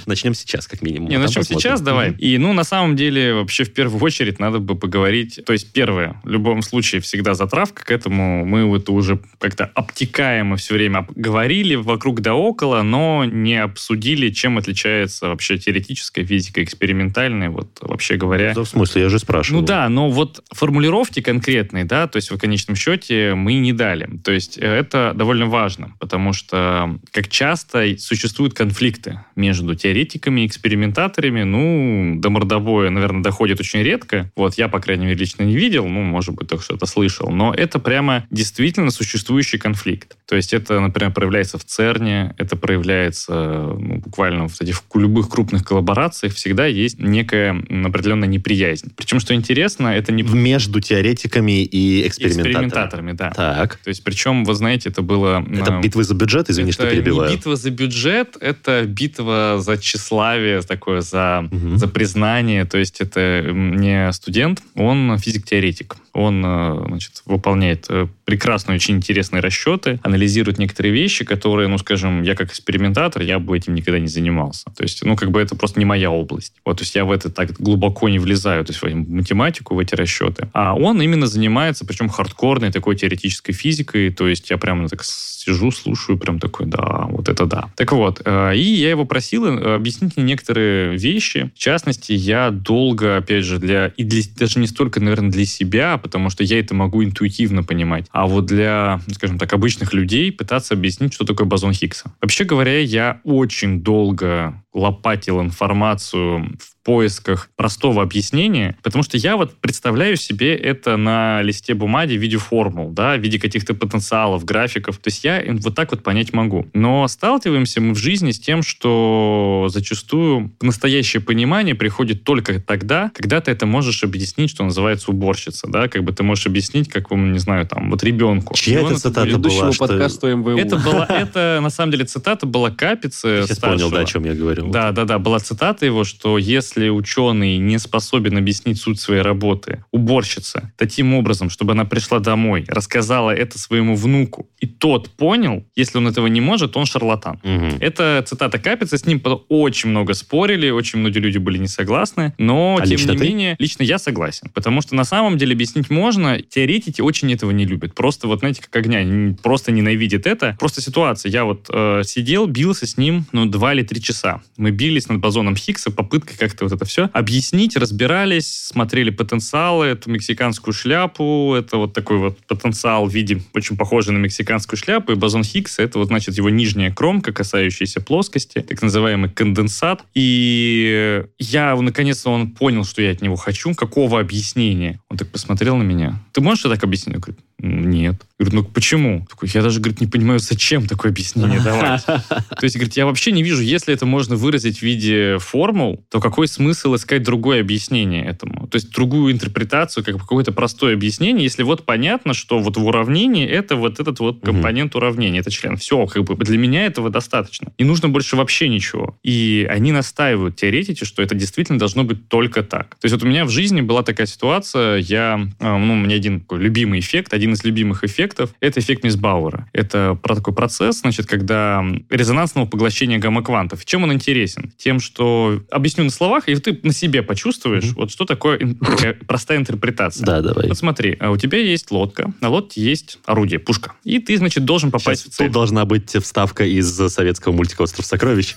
Начнем сейчас, как минимум. Не, а начнем сейчас, давай. И, ну, на самом деле, вообще, в первую очередь, надо бы поговорить... То есть, первое, в любом случае, всегда затравка к этому. Мы это уже как-то обтекаемо все время говорили вокруг да около, но не обсудили, чем отличается вообще теоретическая физика, экспериментальная, вот, вообще говоря. Да, в смысле, я же спрашивал. Ну да, но вот формулировки конкретные, да, то есть в конечном счете мы не дали. То есть это довольно важно, потому что как часто существуют конфликты между теоретиками и экспериментаторами, ну, до мордобоя, наверное, доходит очень редко. Вот я, по крайней мере, лично не видел, ну, может быть, только что-то слышал, но это прямо действительно существующий конфликт. То есть это, например, проявляется в ЦЕРНе, это проявляется ну, буквально в этих любых крупных коллаборациях, всегда есть некая определенная неприязнь. Причем, что интересно, это не Между теоретиками и экспериментаторами. экспериментаторами, да. Так. То есть, причем, вы знаете, это было... Это э, битвы за бюджет, извини, что это перебиваю. не битва за бюджет, это битва за тщеславие, такое за, Мгм. за признание. То есть это не студент, он физик-теоретик. Он э, значит, выполняет э, прекрасные, очень интересные расчеты, анализирует некоторые вещи, которые, ну, скажем, я как экспериментатор, я бы этим никогда не занимался. То есть, ну, как бы это просто не моя область. Вот, то есть я в это так глубоко не влезаю, то есть в математику, в эти расчеты. А он именно занимается, причем хардкорной такой теоретической физикой, то есть я прямо так сижу, слушаю, прям такой, да, вот это да. Так вот, э, и я его просил объяснить мне некоторые вещи. В частности, я долго, опять же, для, и для, даже не столько, наверное, для себя, потому что я это могу интуитивно понимать. А вот для, скажем так, обычных людей пытаться объяснить, что такое бозон Хиггса. Вообще говоря, я очень долго лопатил информацию в поисках простого объяснения, потому что я вот представляю себе это на листе бумаги в виде формул, да, в виде каких-то потенциалов, графиков. То есть я вот так вот понять могу. Но сталкиваемся мы в жизни с тем, что зачастую настоящее понимание приходит только тогда, когда ты это можешь объяснить, что называется уборщица, да, как бы ты можешь объяснить, как, не знаю, там, вот ребенку. Чья это цитата была? Что... подкаста МВУ. Это была, это на самом деле цитата была Капицы. Я понял, да, о чем я говорил. Да, да, да, была цитата его, что если ученый не способен объяснить суть своей работы, уборщица, таким образом, чтобы она пришла домой, рассказала это своему внуку, и тот понял, если он этого не может, он шарлатан. Угу. Это цитата Капица, с ним очень много спорили, очень многие люди были не согласны, но, А тем не ты? менее, лично я согласен, потому что на самом деле объяснить можно, теоретики очень этого не любят, просто вот, знаете, как огня, просто ненавидят это. Просто ситуация, я вот э, сидел, бился с ним, ну, два или три часа. Мы бились над бозоном Хиггса, попыткой как-то вот это все объяснить, разбирались, смотрели потенциалы, эту мексиканскую шляпу, это вот такой вот потенциал в виде очень похожий на мексиканскую шляпу, и бозон Хиггса, это вот, значит, его нижняя кромка, касающаяся плоскости, так называемый конденсат. И я, наконец-то, он понял, что я от него хочу, какого объяснения. Он так посмотрел на меня. Ты можешь это так объяснить? Я говорю, нет. Говорю, ну почему? Такой, я даже, говорит, не понимаю, зачем такое объяснение давать. То есть, говорит, я вообще не вижу, если это можно выразить в виде формул, то какой смысл искать другое объяснение этому? То есть, другую интерпретацию, как какое-то простое объяснение, если вот понятно, что вот в уравнении это вот этот вот компонент уравнения, это член. Все, как бы для меня этого достаточно. Не нужно больше вообще ничего. И они настаивают, теоретики, что это действительно должно быть только так. То есть, вот у меня в жизни была такая ситуация, я, э, ну, у меня один такой любимый эффект, один из любимых эффектов, это эффект Мисбауэра. Это про такой процесс, значит, когда резонансного поглощения гамма-квантов. Чем он интересен? Тем, что объясню на словах, и ты на себе почувствуешь, вот что такое такая простая интерпретация. Да, давай. Вот смотри, а у тебя есть лодка, на лодке есть орудие, пушка. И ты, значит, должен попасть Сейчас в цель. тут должна быть вставка из советского мультика «Остров сокровищ».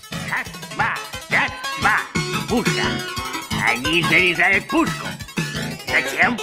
Два, раз, два, пушка. Они заряжают пушку. Зачем?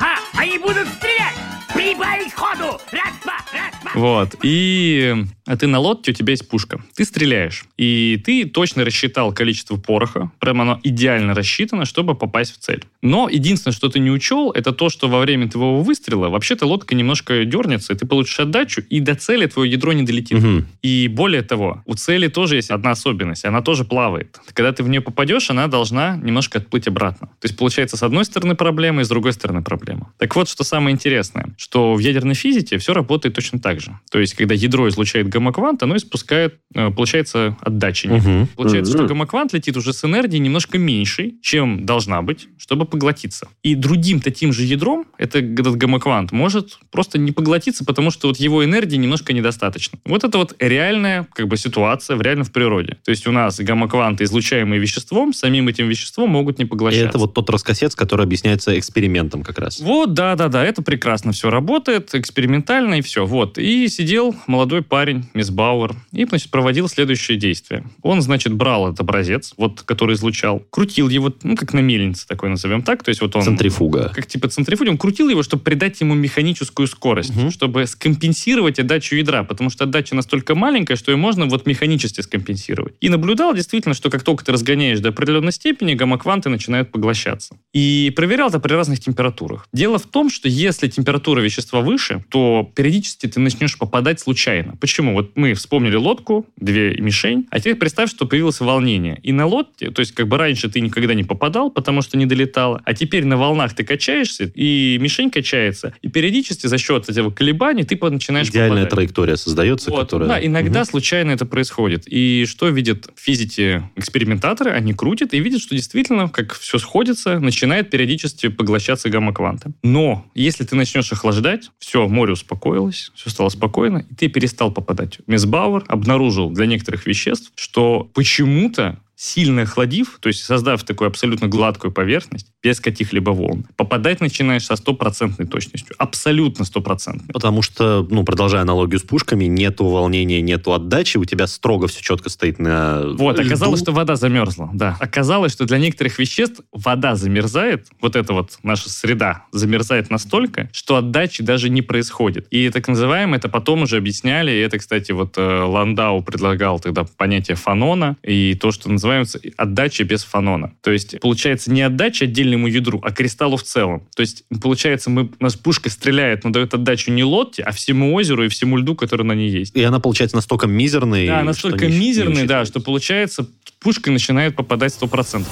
А, они будут стрелять! Прибавить ходу! Раз, два, раз, два. Вот. И а ты на лодке, у тебя есть пушка. Ты стреляешь. И ты точно рассчитал количество пороха. Прямо оно идеально рассчитано, чтобы попасть в цель. Но единственное, что ты не учел, это то, что во время твоего выстрела вообще-то лодка немножко дернется, и ты получишь отдачу, и до цели твое ядро не долетит. Мгм. И более того, у цели тоже есть одна особенность. Она тоже плавает. Когда ты в нее попадешь, она должна немножко отплыть обратно. То есть получается с одной стороны проблема и с другой стороны проблема. Так вот, что самое интересное, что в ядерной физике все работает точно так же. То есть, когда ядро излучает гамма-квант, оно испускает, э, получается, отдачи. нет. Мгм. Получается, что гамма-квант летит уже с энергией немножко меньшей, чем должна быть, чтобы поглотиться. И другим таким же ядром это, этот гамма-квант может просто не поглотиться, потому что вот его энергии немножко недостаточно. Вот это вот реальная как бы ситуация в реально в природе. То есть у нас гамма-кванты, излучаемые веществом, самим этим веществом могут не И поглощаться. это вот тот раскосец, который объясняется экспериментом как раз. Вот, да-да-да, это прекрасно все работает, экспериментально и все. Вот. И сидел молодой парень, мисс Бауэр, и, значит, проводил следующее действие. Он, значит, брал этот образец, вот, который излучал, крутил его, ну, как на мельнице такой назовем так, то есть вот он... Центрифуга. Как типа центрифуги, он крутил его, чтобы придать ему механическую скорость, Мгм. чтобы скомпенсировать отдачу ядра, потому что отдача настолько маленькая, что ее можно вот механически скомпенсировать. И наблюдал действительно, что как только ты разгоняешь до определенной степени, гамма-кванты начинают поглощаться. И проверял это при разных температурах. Дело в том, что если температура вещества выше, то периодически ты начнешь попадать случайно. Почему? Вот мы вспомнили лодку, две мишень, а теперь представь, что появилось волнение. И на лодке, то есть как бы раньше ты никогда не попадал, потому что не долетало, а теперь на волнах ты качаешься, и мишень качается, и периодически за счет этого колебаний ты начинаешь Идеальная попадать. траектория создается, Вот, которая... Да, иногда Мгм. случайно это происходит. И что видят физики экспериментаторы? Они крутят и видят, что действительно, как все сходится, начинает периодически поглощаться гамма-кванты. Но если ты начнешь охлаждать, все, море успокоилось, все стало спокойно, и ты перестал попадать. Мисс Бауэр обнаружил для некоторых веществ, что почему-то сильно охладив, то есть создав такую абсолютно гладкую поверхность, без каких-либо волн, попадать начинаешь со стопроцентной точностью. Абсолютно стопроцентной. Потому что, ну, продолжая аналогию с пушками, нету волнения, нету отдачи, у тебя строго все четко стоит на Вот, льду. оказалось, что вода замерзла, да. Оказалось, что для некоторых веществ вода замерзает, вот эта вот наша среда замерзает настолько, что отдачи даже не происходит. И так называемое, это потом уже объясняли, и это, кстати, вот э, Ландау предлагал тогда понятие фанона, и то, что называется отдача без фанона. То есть, получается, не отдача отдельному ядру, а кристаллу в целом. То есть, получается, мы, у нас пушка стреляет, но дает отдачу не лодке, а всему озеру и всему льду, который на ней есть. И она, получается, настолько мизерной. Да, настолько не- не мизерный, да, что получается, пушка начинает попадать 100%.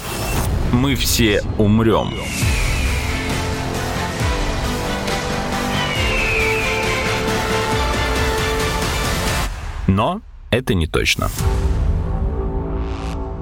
Мы все умрем. Но это не точно.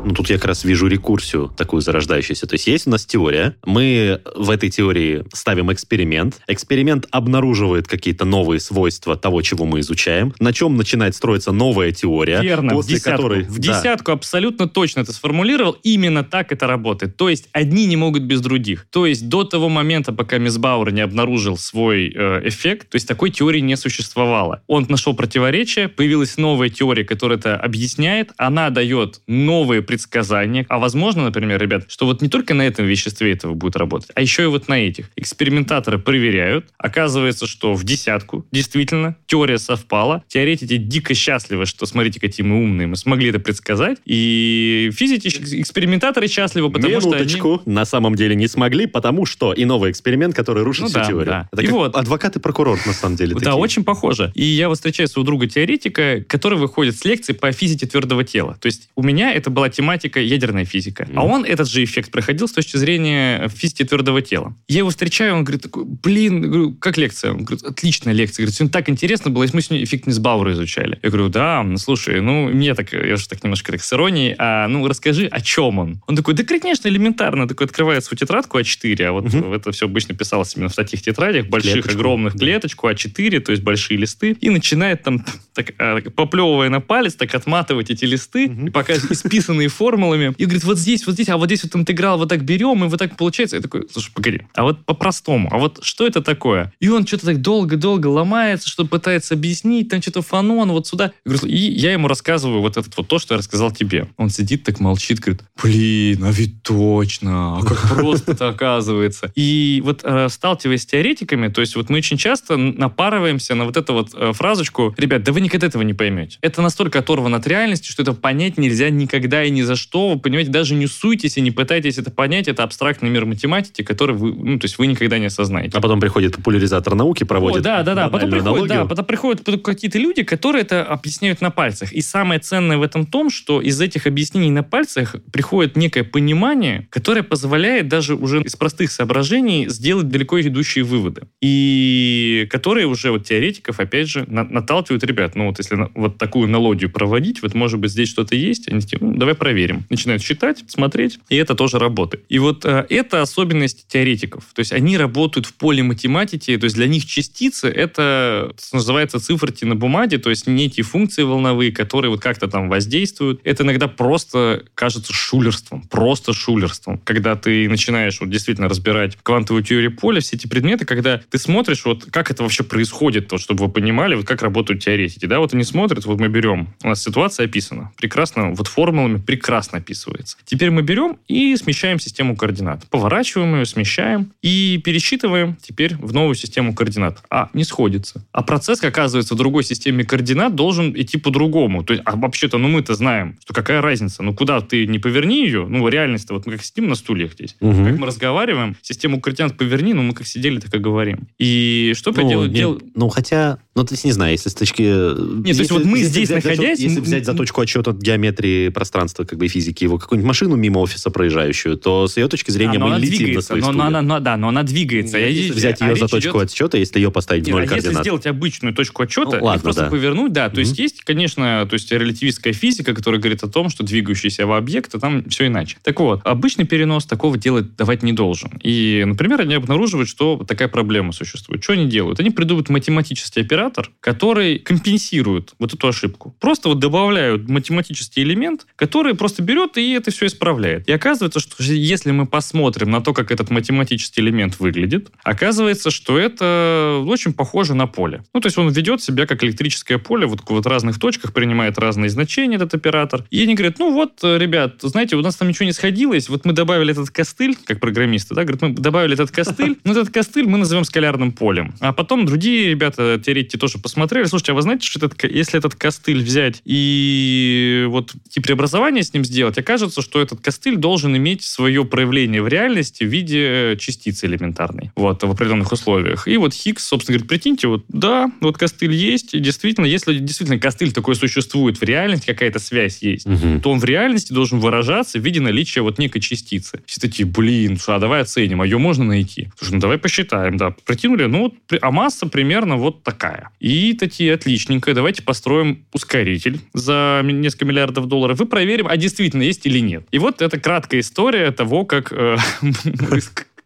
Ну, тут я как раз вижу рекурсию такую зарождающуюся. То есть есть у нас теория, мы в этой теории ставим эксперимент. Эксперимент обнаруживает какие-то новые свойства того, чего мы изучаем, на чем начинает строиться новая теория, Верно, в после десятку. которой... В Да. десятку абсолютно точно ты сформулировал. Именно так это работает. То есть одни не могут без других. То есть до того момента, пока мисс Бауэр не обнаружил свой э, эффект, то есть такой теории не существовало. Он нашел противоречие, появилась новая теория, которая это объясняет. Она дает новые предсказания. А возможно, например, ребят, что вот не только на этом веществе этого будет работать, а еще и вот на этих. Экспериментаторы проверяют. Оказывается, что в десятку действительно теория совпала. Теоретики дико счастливы, что смотрите, какие мы умные, мы смогли это предсказать. И физики, экспериментаторы счастливы, потому что они... Минуточку. На самом деле не смогли, потому что и новый эксперимент, который рушит Ну всю да, теорию. да. Это И вот. адвокат и прокурор, на самом деле. Да, такие. очень похоже. И я вот встречаю своего друга-теоретика, который выходит с лекции по физике твердого тела. То есть у меня это была тематика ядерная физика. А он этот же эффект проходил с точки зрения физики твердого тела. Я его встречаю, он говорит, такой, блин, говорю, как лекция? Он говорит, отличная лекция. Говорит, сегодня так интересно было, если мы сегодня эффект Нисбауэра изучали. Я говорю, да, ну слушай, ну мне так, я же так немножко так с иронией, а ну расскажи, о чем он? Он такой, да, конечно, элементарно. Такой открывает свою тетрадку А4, а вот это все обычно писалось именно в таких тетрадях, больших, Клеточку. огромных клеточку А4, то есть большие листы, и начинает там, так, а, поплевывая на палец, так отматывать эти листы, и пока исписанные формулами, и говорит, вот здесь, вот здесь, а вот здесь вот интеграл вот так берем, и вот так получается. Я такой, слушай, погоди, а вот по-простому, а вот что это такое? И он что-то так долго-долго ломается, что пытается объяснить, там что-то фанон, вот сюда. И я ему рассказываю вот это вот то, что я рассказал тебе. Он сидит так молчит, говорит, блин, а ведь точно, а как просто это оказывается. И вот э, сталкиваясь с теоретиками, то есть вот мы очень часто напарываемся на вот эту вот э, фразочку, ребят, да вы никогда этого не поймете. Это настолько оторвано от реальности, что это понять нельзя никогда и ни за что. Вы понимаете, даже не суйтесь и не пытайтесь это понять. Это абстрактный мир математики, который вы, ну, то есть вы никогда не осознаете. А потом приходит популяризатор науки, проводит О, да, да, да. Потом приходят, да, потом приходят какие-то люди, которые это объясняют на пальцах. И самое ценное в этом том, что из этих объяснений на пальцах приходит некое понимание, которое позволяет даже уже из простых соображений сделать далеко идущие выводы. И которые уже вот теоретиков, опять же, на- наталкивают ребят. Ну вот если вот такую аналогию проводить, вот может быть здесь что-то есть, они такие, ну давай проверим. Начинают считать, смотреть, и это тоже работает. И вот э, это особенность теоретиков. То есть они работают в поле математики, то есть для них частицы это что называется циферки на бумаге, то есть некие функции волновые, которые вот как-то там воздействуют. Это иногда просто кажется шулерством, просто шулерством. Когда ты начинаешь вот действительно разбирать квантовую теорию поля, все эти предметы, когда ты смотришь, вот как это вообще происходит, то, чтобы вы понимали, вот как работают теоретики. Да, вот они смотрят, вот мы берем, у нас ситуация описана, прекрасно, вот формулами прекрасно описывается. Теперь мы берем и смещаем систему координат. Поворачиваем ее, смещаем и пересчитываем теперь в новую систему координат. А, не сходится. А процесс, оказывается, в другой системе координат должен идти по-другому. То есть, а вообще-то, ну мы-то знаем, что какая разница. Ну куда ты не поверни ее, ну реальность-то, вот мы как сидим на стульях здесь, Мгм. как мы разговариваем, систему координат поверни, ну мы как сидели, так и говорим. И что Ну, поделать? не- Дел- ну, хотя, ну, то есть, не знаю, если с точки... Нет, то есть вот мы здесь взять, находясь, Если взять за точку отчета геометрии пространства, как бы, и физики, его какую-нибудь машину мимо офиса проезжающую, то с ее точки зрения А, но мы она летим на двигается, своих но, но стульях. она, но- да, но она двигается. Я- Если взять а ее за речь точку идет- отсчета, если ее поставить в Нет, ноль а если координат. сделать обычную точку отчета Ну, ладно, и просто да. повернуть, да, то Мгм. есть есть, конечно, то есть релятивистская физика, которая говорит о том, что двигающийся объект, а там все иначе. Так вот, обычный перенос такого делать давать не должен. И, например, они обнаруживают, что такая проблема существует. Что они делают? Они придумывают математические операции, оператор, который компенсирует вот эту ошибку. Просто вот добавляют математический элемент, который просто берет и это все исправляет. И оказывается, что если мы посмотрим на то, как этот математический элемент выглядит, оказывается, что это очень похоже на поле. Ну, то есть он ведет себя как электрическое поле, вот в разных точках принимает разные значения этот оператор. И они говорят, ну вот, ребят, знаете, у нас там ничего не сходилось, вот мы добавили этот костыль, как программисты, да, говорят, мы добавили этот костыль, ну этот костыль мы назовем скалярным полем. А потом другие ребята, теоретики, тоже посмотрели, слушайте, а вы знаете, что этот, если этот костыль взять и вот тип преобразования с ним сделать, окажется, что этот костыль должен иметь свое проявление в реальности в виде частицы элементарной, вот, в определенных условиях. И вот Хиггс, собственно, говорит, прикиньте, вот, да, вот костыль есть, и действительно, если действительно костыль такой существует в реальности, какая-то связь есть, угу. то он в реальности должен выражаться в виде наличия вот некой частицы. Все такие, блин, а давай оценим, а ее можно найти? Слушай, ну давай посчитаем, да. Прикинули, ну вот, а масса примерно вот такая. И такие, отличненько, давайте построим ускоритель за несколько миллиардов долларов и проверим, а действительно есть или нет. И вот это краткая история того, как э,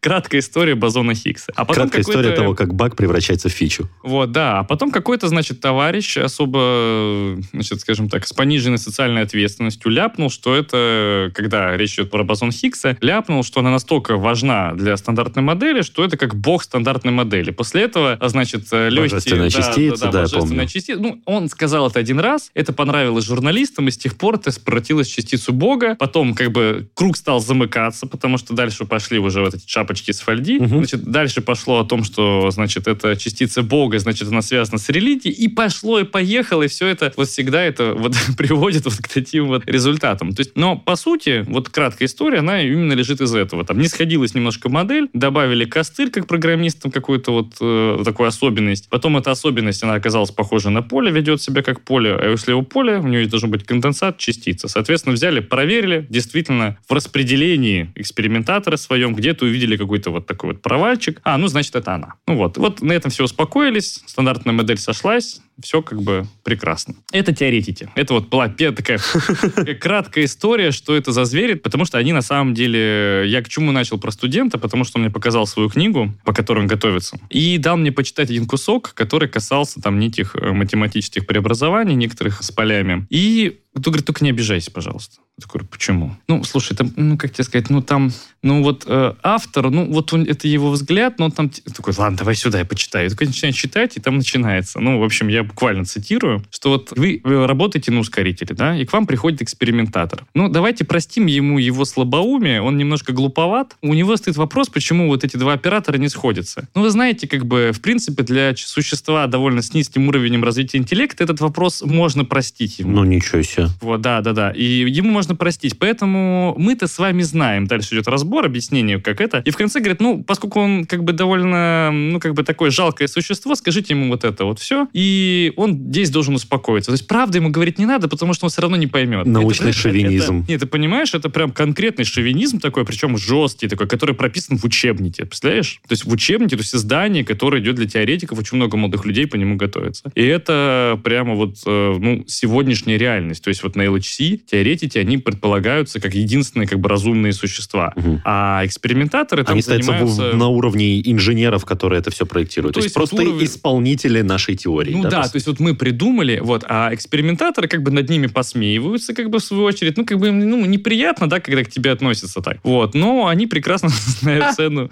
краткая история бозона Хиггса. А потом краткая история того, как баг превращается в фичу. Вот, да. А потом какой-то, значит, товарищ особо, значит, скажем так, с пониженной социальной ответственностью ляпнул, что это, когда речь идет про бозон Хиггса, ляпнул, что она настолько важна для стандартной модели, что это как бог стандартной модели. После этого, значит, легкие... Божественная да, частица, да, да, да я помню. частица. Ну, он сказал это один раз, это понравилось журналистам, и с тех пор это превратилось в частицу бога. Потом, как бы, круг стал замыкаться, потому что дальше пошли уже вот эти шапки шапочки с фольги. Угу. Значит, дальше пошло о том, что, значит, это частица Бога, значит, она связана с религией, и пошло, и поехало, и все это, вот всегда это вот приводит вот к таким вот результатам. То есть, но, по сути, вот краткая история, она именно лежит из этого. Там не сходилась немножко модель, добавили костыль как программистам какую-то вот э, такую особенность. Потом эта особенность, она оказалась похожа на поле, ведет себя как поле, а если у поля, у нее должен быть конденсат, частица. Соответственно, взяли, проверили, действительно, в распределении экспериментатора своем где-то увидели какой-то вот такой вот провальчик. А, ну, значит, это она. Ну вот. Вот на этом все успокоились, стандартная модель сошлась, все как бы прекрасно. Это теоретики. Это вот была такая краткая история, что это за звери, потому что они на самом деле... Я к чему начал про студента, потому что он мне показал свою книгу, по которой он готовится, и дал мне почитать один кусок, который касался там неких э, математических преобразований, некоторых с полями. И кто говорит, только не обижайся, пожалуйста. Я такой, почему? Ну, слушай, там, ну, как тебе сказать, ну, там, ну, вот э, автор, ну, вот он, это его взгляд, но он там такой, ладно, давай сюда, я почитаю. И такой начинает читать, и там начинается. Ну, в общем, я буквально цитирую, что вот вы, вы работаете на ускорителе, да, и к вам приходит экспериментатор. Ну, давайте простим ему его слабоумие, он немножко глуповат. У него стоит вопрос, почему вот эти два оператора не сходятся. Ну, вы знаете, как бы, в принципе, для существа довольно с низким уровнем развития интеллекта этот вопрос можно простить ему. Ну, ничего себе. Вот, да, да, да. И ему можно простить. Поэтому мы-то с вами знаем. Дальше идет разбор, объяснение, как это. И в конце говорит, ну, поскольку он как бы довольно, ну, как бы такое жалкое существо, скажите ему вот это вот все. И он здесь должен успокоиться. То есть правда ему говорить не надо, потому что он все равно не поймет. Научный это, шовинизм. Это, нет, ты понимаешь, это прям конкретный шовинизм такой, причем жесткий такой, который прописан в учебнике. Представляешь? То есть в учебнике, то есть издание, которое идет для теоретиков, очень много молодых людей по нему готовится. И это прямо вот, э, ну, сегодняшняя реальность. То есть вот на LHC теоретики, они предполагаются как единственные как бы разумные существа. Угу. А экспериментаторы там Они занимаются... на уровне инженеров, которые это все проектируют. Ну, то, то есть, просто уровень... исполнители нашей теории. Ну да, да то есть вот мы придумали, вот, а экспериментаторы как бы над ними посмеиваются, как бы в свою очередь. Ну, как бы им ну, неприятно, да, когда к тебе относятся так. Вот, но они прекрасно знают цену,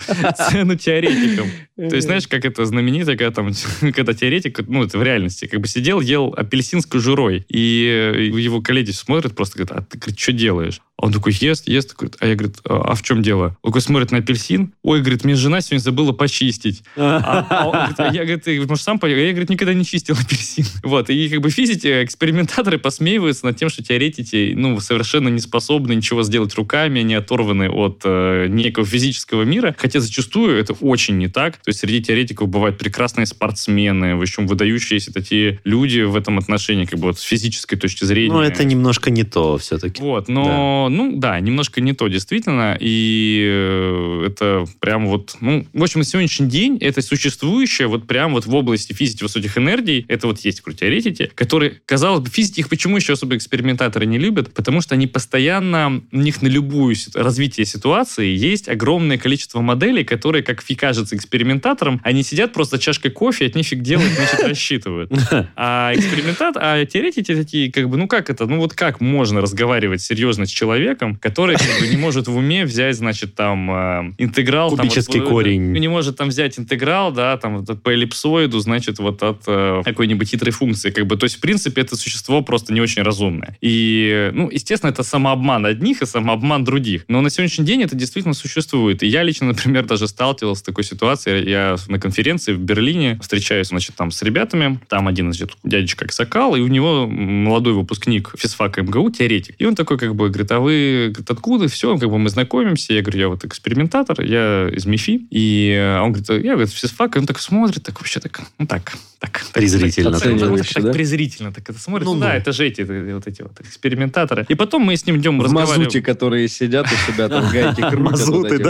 цену теоретикам. То есть, знаешь, как это знаменито, когда там, когда теоретик, ну, это в реальности, как бы сидел, ел апельсин с кожурой, и его коллеги смотрят просто, говорят, а ты, говорит, что делаешь? Он такой ест, ест, говорит, а я, говорит, а, а в чем дело? Он такой смотрит на апельсин, ой, говорит, мне жена сегодня забыла почистить. А, а он, говорит, а я, говорит, ты, может, сам поел? Я, говорит, никогда не чистил апельсин. Вот, и как бы физики, экспериментаторы посмеиваются над тем, что теоретики, ну, совершенно не способны ничего сделать руками, они оторваны от э, некого физического мира, хотя зачастую это очень не так. То есть среди теоретиков бывают прекрасные спортсмены, в общем, выдающиеся такие люди в этом отношении, как бы вот с физической точки зрения. Ну, это немножко не то все-таки. Вот, но но, ну, да, немножко не то, действительно, и э, это прям вот, ну, в общем, на сегодняшний день это существующее вот прям вот в области физики высоких энергий, это вот есть крутиоретики, которые, казалось бы, физики их почему еще особо экспериментаторы не любят? Потому что они постоянно, у них на любую развитие ситуации есть огромное количество моделей, которые, как фи кажется экспериментаторам, они сидят просто чашкой кофе, от них фиг делают, значит, рассчитывают. А экспериментат, а теоретики такие, как бы, ну как это, ну вот как можно разговаривать серьезно с человеком, который как бы не может в уме взять, значит, там, э, интеграл. там, вот, Кубический э, корень. Не может там взять интеграл, да, там, по эллипсоиду, значит, вот от э, какой-нибудь хитрой функции, как бы, то есть, в принципе, это существо просто не очень разумное. И, ну, естественно, это самообман одних и самообман других. Но на сегодняшний день это действительно существует. И я лично, например, даже сталкивался с такой ситуацией. Я на конференции в Берлине встречаюсь, значит, там с ребятами. Там один, значит, дядечка Аксакал, и у него молодой выпускник физфака МГУ, теоретик. И он такой, как бы, говорит, а вы говорит, откуда? Все, как бы мы знакомимся. Я говорю, я вот экспериментатор, я из МИФИ. И э, он говорит, я, говорит, физфак. И он так смотрит, так вообще так, ну так, так. так, Презрительно. Так, так, так, так да? презрительно так это смотрит. Ну, Ну, да, ну. это же эти, э, вот эти вот экспериментаторы. И потом мы с ним идем В разговариваем. мазуте, которые сидят у себя, там гайки крутят. Мазуты, эти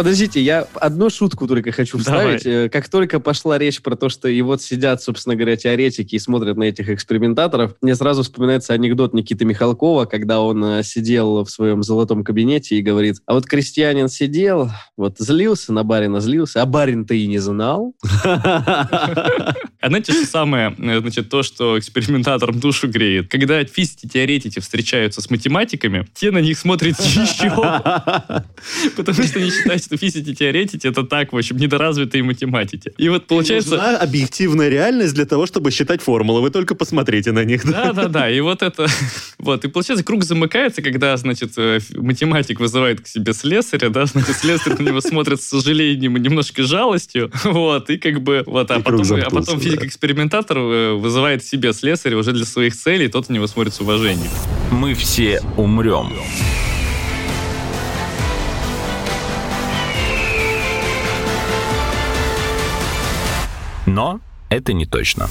Подождите, я одну шутку только хочу Давай. вставить. Э, Как только пошла речь про то, что и вот сидят, собственно говоря, теоретики и смотрят на этих экспериментаторов, мне сразу вспоминается анекдот Никиты Михалкова, когда он э, сидел в своем золотом кабинете и говорит, а вот крестьянин сидел, вот злился на барина, злился, а барин-то и не знал. А знаете, что самое, э, значит, то, что экспериментаторам душу греет? Когда физики-теоретики встречаются с математиками, те на них смотрят еще, потому что они считают, что физики-теоретики это так, в общем, недоразвитые математики. И вот получается... Нужна объективная реальность для того, чтобы считать формулы. Вы только посмотрите на них. Да, да, да. И вот это... Вот. И получается, круг замыкается, когда, значит, э, математик вызывает к себе слесаря, да, значит, слесарь на него смотрит с сожалением и немножко жалостью, вот, и как бы, вот, а И потом, а потом физик-экспериментатор э, вызывает себе слесаря уже для своих целей, и тот на него смотрит с уважением. Мы все умрем. Но это не точно.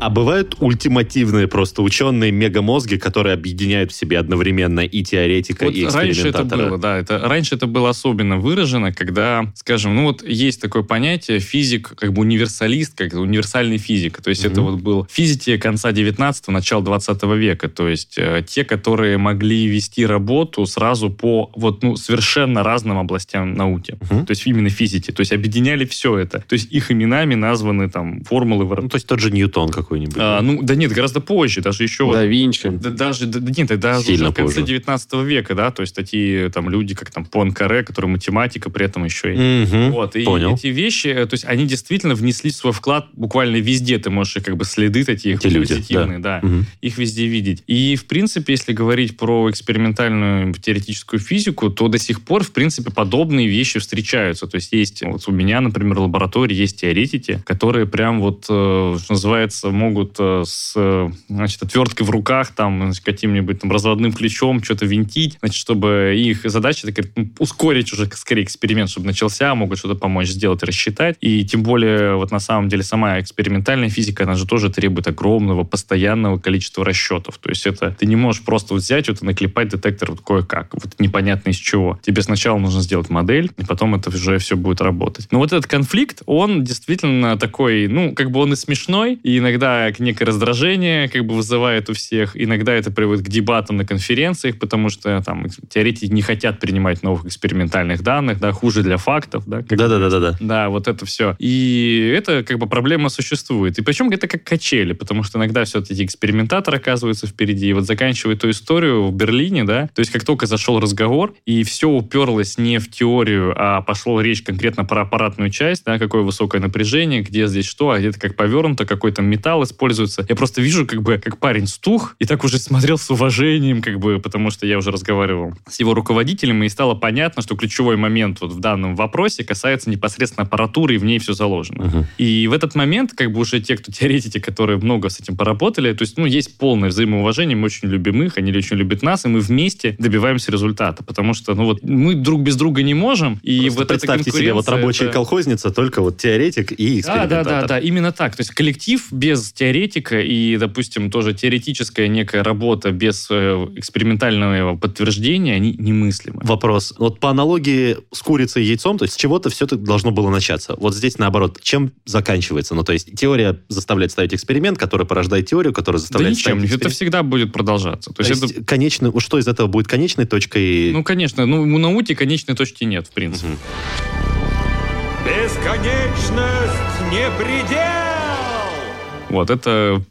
А бывают ультимативные просто ученые мегамозги, которые объединяют в себе одновременно и теоретика, Вот и раньше это было, да. Это, раньше это было особенно выражено, когда, скажем, ну вот есть такое понятие физик, как бы универсалист, как универсальный физик. То есть это вот был физики конца 19-го, начала 20 века. То есть э, те, которые могли вести работу сразу по вот, ну, совершенно разным областям науки. Мгм. То есть именно физики. То есть объединяли все это. То есть их именами названы там формулы. Ну, то есть тот же Ньютон какой-нибудь. А, ну, да нет, гораздо позже. Даже еще вот Да Винчи. да, даже, да, да нет, даже Сильно уже в конце позже. 19 века, да, то есть такие там люди, как там Пуанкаре, который математика, при этом еще и... Мгм. Вот, и Понял. эти вещи, э, то есть они действительно внесли свой вклад буквально везде, ты можешь как бы следы такие Эти люди, позитивные, да, Мгм. их везде видеть. И, в принципе, если говорить про экспериментальную теоретическую физику, то до сих пор, в принципе, подобные вещи встречаются. То есть есть, вот у меня, например, в лаборатории есть теоретики, которые прям вот, э, что называется, могут э, с, э, значит, отверткой в руках, там, каким-нибудь там разводным ключом что-то винтить, значит, чтобы их задача ну, ускорить уже скорее эксперимент, чтобы начался, могут что-то помочь сделать, рассчитать. И тем более, вот на самом деле, сама экспериментальная физика, она же тоже требует огромного, постоянного количества расчетов. То есть это ты не можешь просто вот взять вот и наклепать детектор вот кое-как, вот непонятно из чего. Тебе сначала нужно сделать модель, и потом это уже все будет работать. Но вот этот конфликт, он действительно такой, ну, как бы он и смешной, и иногда некое раздражение как бы вызывает у всех, иногда это приводит к дебатам на конференциях, потому что там теоретики не хотят принимать новых экспериментальных данных, да, хуже для фактов, да, Да-да-да-да. да, вот это все. И это как бы проблема существует. И причем это как качели, потому что иногда все-таки экспериментатор оказывается впереди. И вот заканчивая эту историю в Берлине, да, то есть как только зашел разговор, и все уперлось не в теорию, а пошло речь конкретно про аппаратную часть, да, какое высокое напряжение, где здесь что, а где-то как повернуто, какой там металл потенциал используется. Я просто вижу, как бы, как парень стух, и так уже смотрел с уважением, как бы, потому что я уже разговаривал с его руководителем, и стало понятно, что ключевой момент вот в данном вопросе касается непосредственно аппаратуры, и в ней все заложено. Мгм. И в этот момент, как бы уже те, кто теоретики, которые много с этим поработали, то есть, ну, есть полное взаимоуважение, мы очень любим их, они очень любят нас, и мы вместе добиваемся результата, потому что, ну, вот мы друг без друга не можем, и Просто вот эта представьте себе, вот рабочая это- колхозница, только вот теоретик и да, экспериментатор. да, да, да, именно так. То есть коллектив без теоретика и, допустим, тоже теоретическая некая работа без э, экспериментального подтверждения, они немыслимы. Вопрос. Вот по аналогии с курицей и яйцом, то есть с чего-то все это должно было начаться. Вот здесь наоборот, чем заканчивается? Ну, то есть теория заставляет ставить эксперимент, который порождает теорию, которая Да заставляет ничем, ставить это всегда будет продолжаться. То То есть, это, конечный, вот что из этого будет конечной точкой? ну, конечно, ну, у науки конечной точки нет, в принципе. Бесконечность не предел! Вот, это,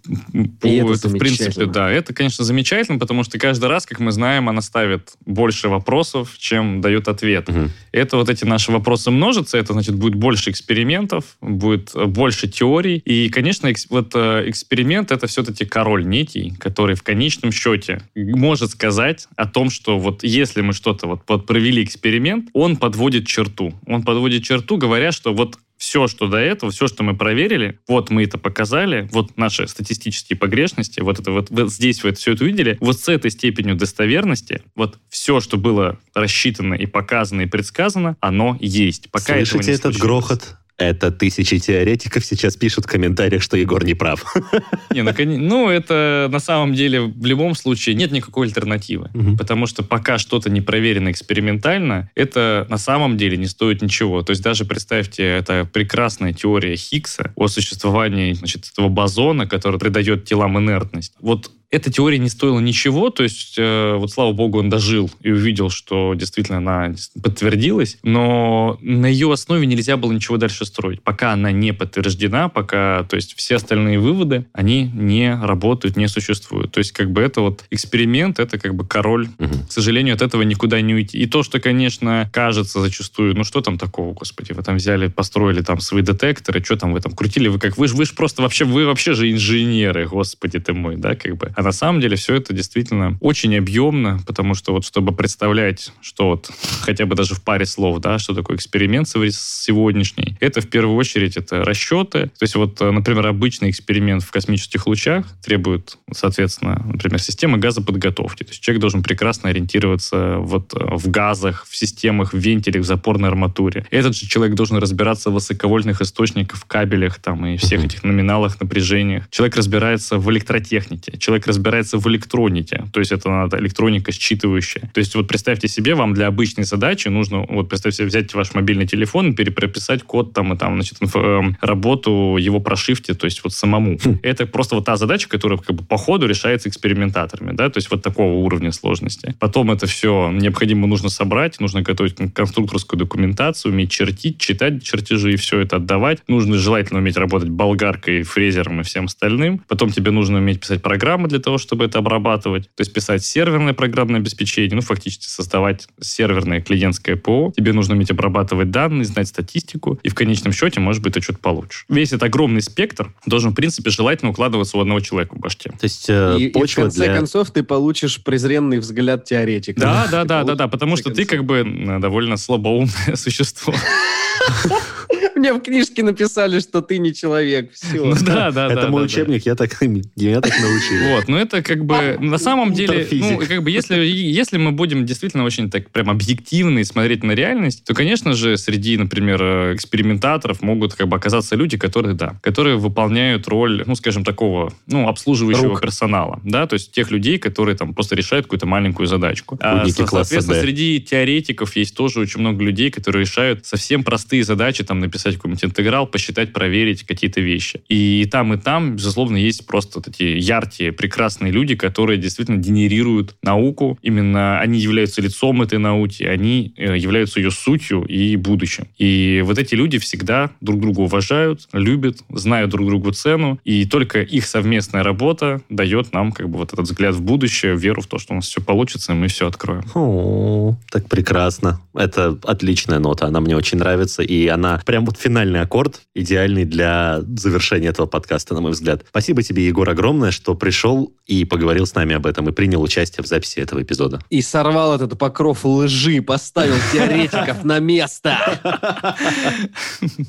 И это это, в принципе, да, это, конечно, замечательно, потому что каждый раз, как мы знаем, она ставит больше вопросов, чем дает ответ. Мгм. Это вот эти наши вопросы множатся, это значит будет больше экспериментов, будет э, больше теорий. И, конечно, экс- вот э, эксперимент это все-таки король нитей, который в конечном счете может сказать о том, что вот если мы что-то вот, вот провели эксперимент, он подводит черту. Он подводит черту, говоря, что вот все, что до этого, все, что мы проверили, вот мы это показали, вот наши статистические погрешности, вот это вот, вот здесь вы это все это увидели, вот с этой степенью достоверности, вот все, что было рассчитано и показано и предсказано, оно есть. Пока этого Слышите не этот случилось. грохот? Это тысячи теоретиков сейчас пишут в комментариях, что Егор не прав. Не, ну, ну, это на самом деле в любом случае нет никакой альтернативы. Мгм. Потому что пока что-то не проверено экспериментально, это на самом деле не стоит ничего. То есть даже представьте, это прекрасная теория Хиггса о существовании значит, этого бозона, который придает телам инертность. Вот эта теория не стоила ничего, то есть, э, вот слава богу, он дожил и увидел, что действительно она подтвердилась, но на ее основе нельзя было ничего дальше строить. Пока она не подтверждена, пока, то есть, все остальные выводы, они не работают, не существуют. То есть, как бы это вот эксперимент, это как бы король. Мгм. К сожалению, от этого никуда не уйти. И то, что, конечно, кажется зачастую, ну что там такого, господи, вы там взяли, построили там свои детекторы, что там вы там крутили, вы как, вы же вы ж просто вообще, вы вообще же инженеры, господи ты мой, да, как бы. А на самом деле все это действительно очень объемно, потому что вот чтобы представлять, что вот хотя бы даже в паре слов, да, что такое эксперимент сегодняшний, это в первую очередь это расчеты. То есть вот, э, например, обычный эксперимент в космических лучах требует, соответственно, например, системы газоподготовки. То есть человек должен прекрасно ориентироваться вот э, в газах, в системах, в вентилях, в запорной арматуре. Этот же человек должен разбираться в высоковольтных источниках, в кабелях там и всех этих номиналах, напряжениях. Человек разбирается в электротехнике, человек разбирается в электронике, то есть это надо электроника считывающая. То есть вот представьте себе, вам для обычной задачи нужно, вот представьте себе, взять ваш мобильный телефон и перепрописать код там и там, значит, эм, работу его прошивки, то есть вот самому. Это просто вот та задача, которая как бы по ходу решается экспериментаторами, да, то есть вот такого уровня сложности. Потом это все необходимо нужно собрать, нужно готовить кон- конструкторскую документацию, уметь чертить, читать чертежи и все это отдавать. Нужно желательно уметь работать болгаркой, фрезером и всем остальным. Потом тебе нужно уметь писать программы для того, чтобы это обрабатывать. То есть писать серверное программное обеспечение, ну, фактически создавать серверное клиентское ПО. Тебе нужно уметь обрабатывать данные, знать статистику, и в конечном счете, может быть, ты что-то получишь. Весь этот огромный спектр должен, в принципе, желательно укладываться у одного человека в башке. То есть э, И, и в почва конце для... концов ты получишь презренный взгляд теоретика. Да, да, да, да, да, потому что ты как бы довольно слабоумное существо. Мне в книжке написали, что ты не человек. Все. Ну да, да, Это да, мой да, да. учебник, я так, я так научил. Вот, но это как бы на самом деле, ну, как бы если, если мы будем действительно очень так прям объективно и смотреть на реальность, то, конечно же, среди, например, экспериментаторов могут как бы оказаться люди, которые, да, которые выполняют роль, ну, скажем, такого, ну, обслуживающего Рук. персонала, да, то есть тех людей, которые там просто решают какую-то маленькую задачку. А, соответственно, среди теоретиков есть тоже очень много людей, которые решают совсем простые задачи, там, написать какой-нибудь интеграл, посчитать, проверить какие-то вещи. И там, и там, безусловно, есть просто эти яркие, прекрасные люди, которые действительно генерируют науку. Именно они являются лицом этой науки, они э, являются ее сутью и будущим. И вот эти люди всегда друг друга уважают, любят, знают друг другу цену, и только их совместная работа дает нам как бы вот этот взгляд в будущее, веру в то, что у нас все получится, и мы все откроем. О, так прекрасно. Это отличная нота, она мне очень нравится, и она прям вот вот финальный аккорд, идеальный для завершения этого подкаста, на мой взгляд. Спасибо тебе, Егор, огромное, что пришел и поговорил с нами об этом, и принял участие в записи этого эпизода. И сорвал этот покров лжи, поставил теоретиков на место.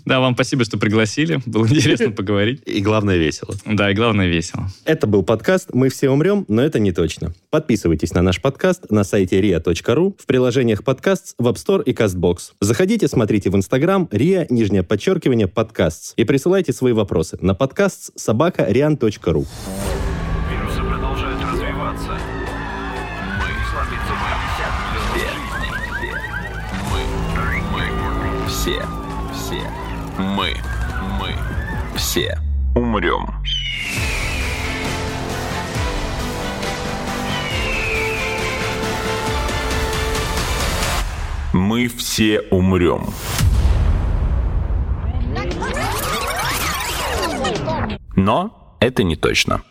Да, вам спасибо, что пригласили. Было интересно поговорить. И главное, весело. Да, и главное, весело. Это был подкаст «Мы все умрем, но это не точно». Подписывайтесь на наш подкаст на сайте ria.ru, в приложениях подкаст в App Store и CastBox. Заходите, смотрите в Instagram ria, нижнее подчеркивание, подкаст и присылайте свои вопросы на подкаст собака rian.ru. Вирусы продолжают развиваться. Мы Мы, мы, все, все, мы, мы, все умрем. Мы все умрем. Но это не точно.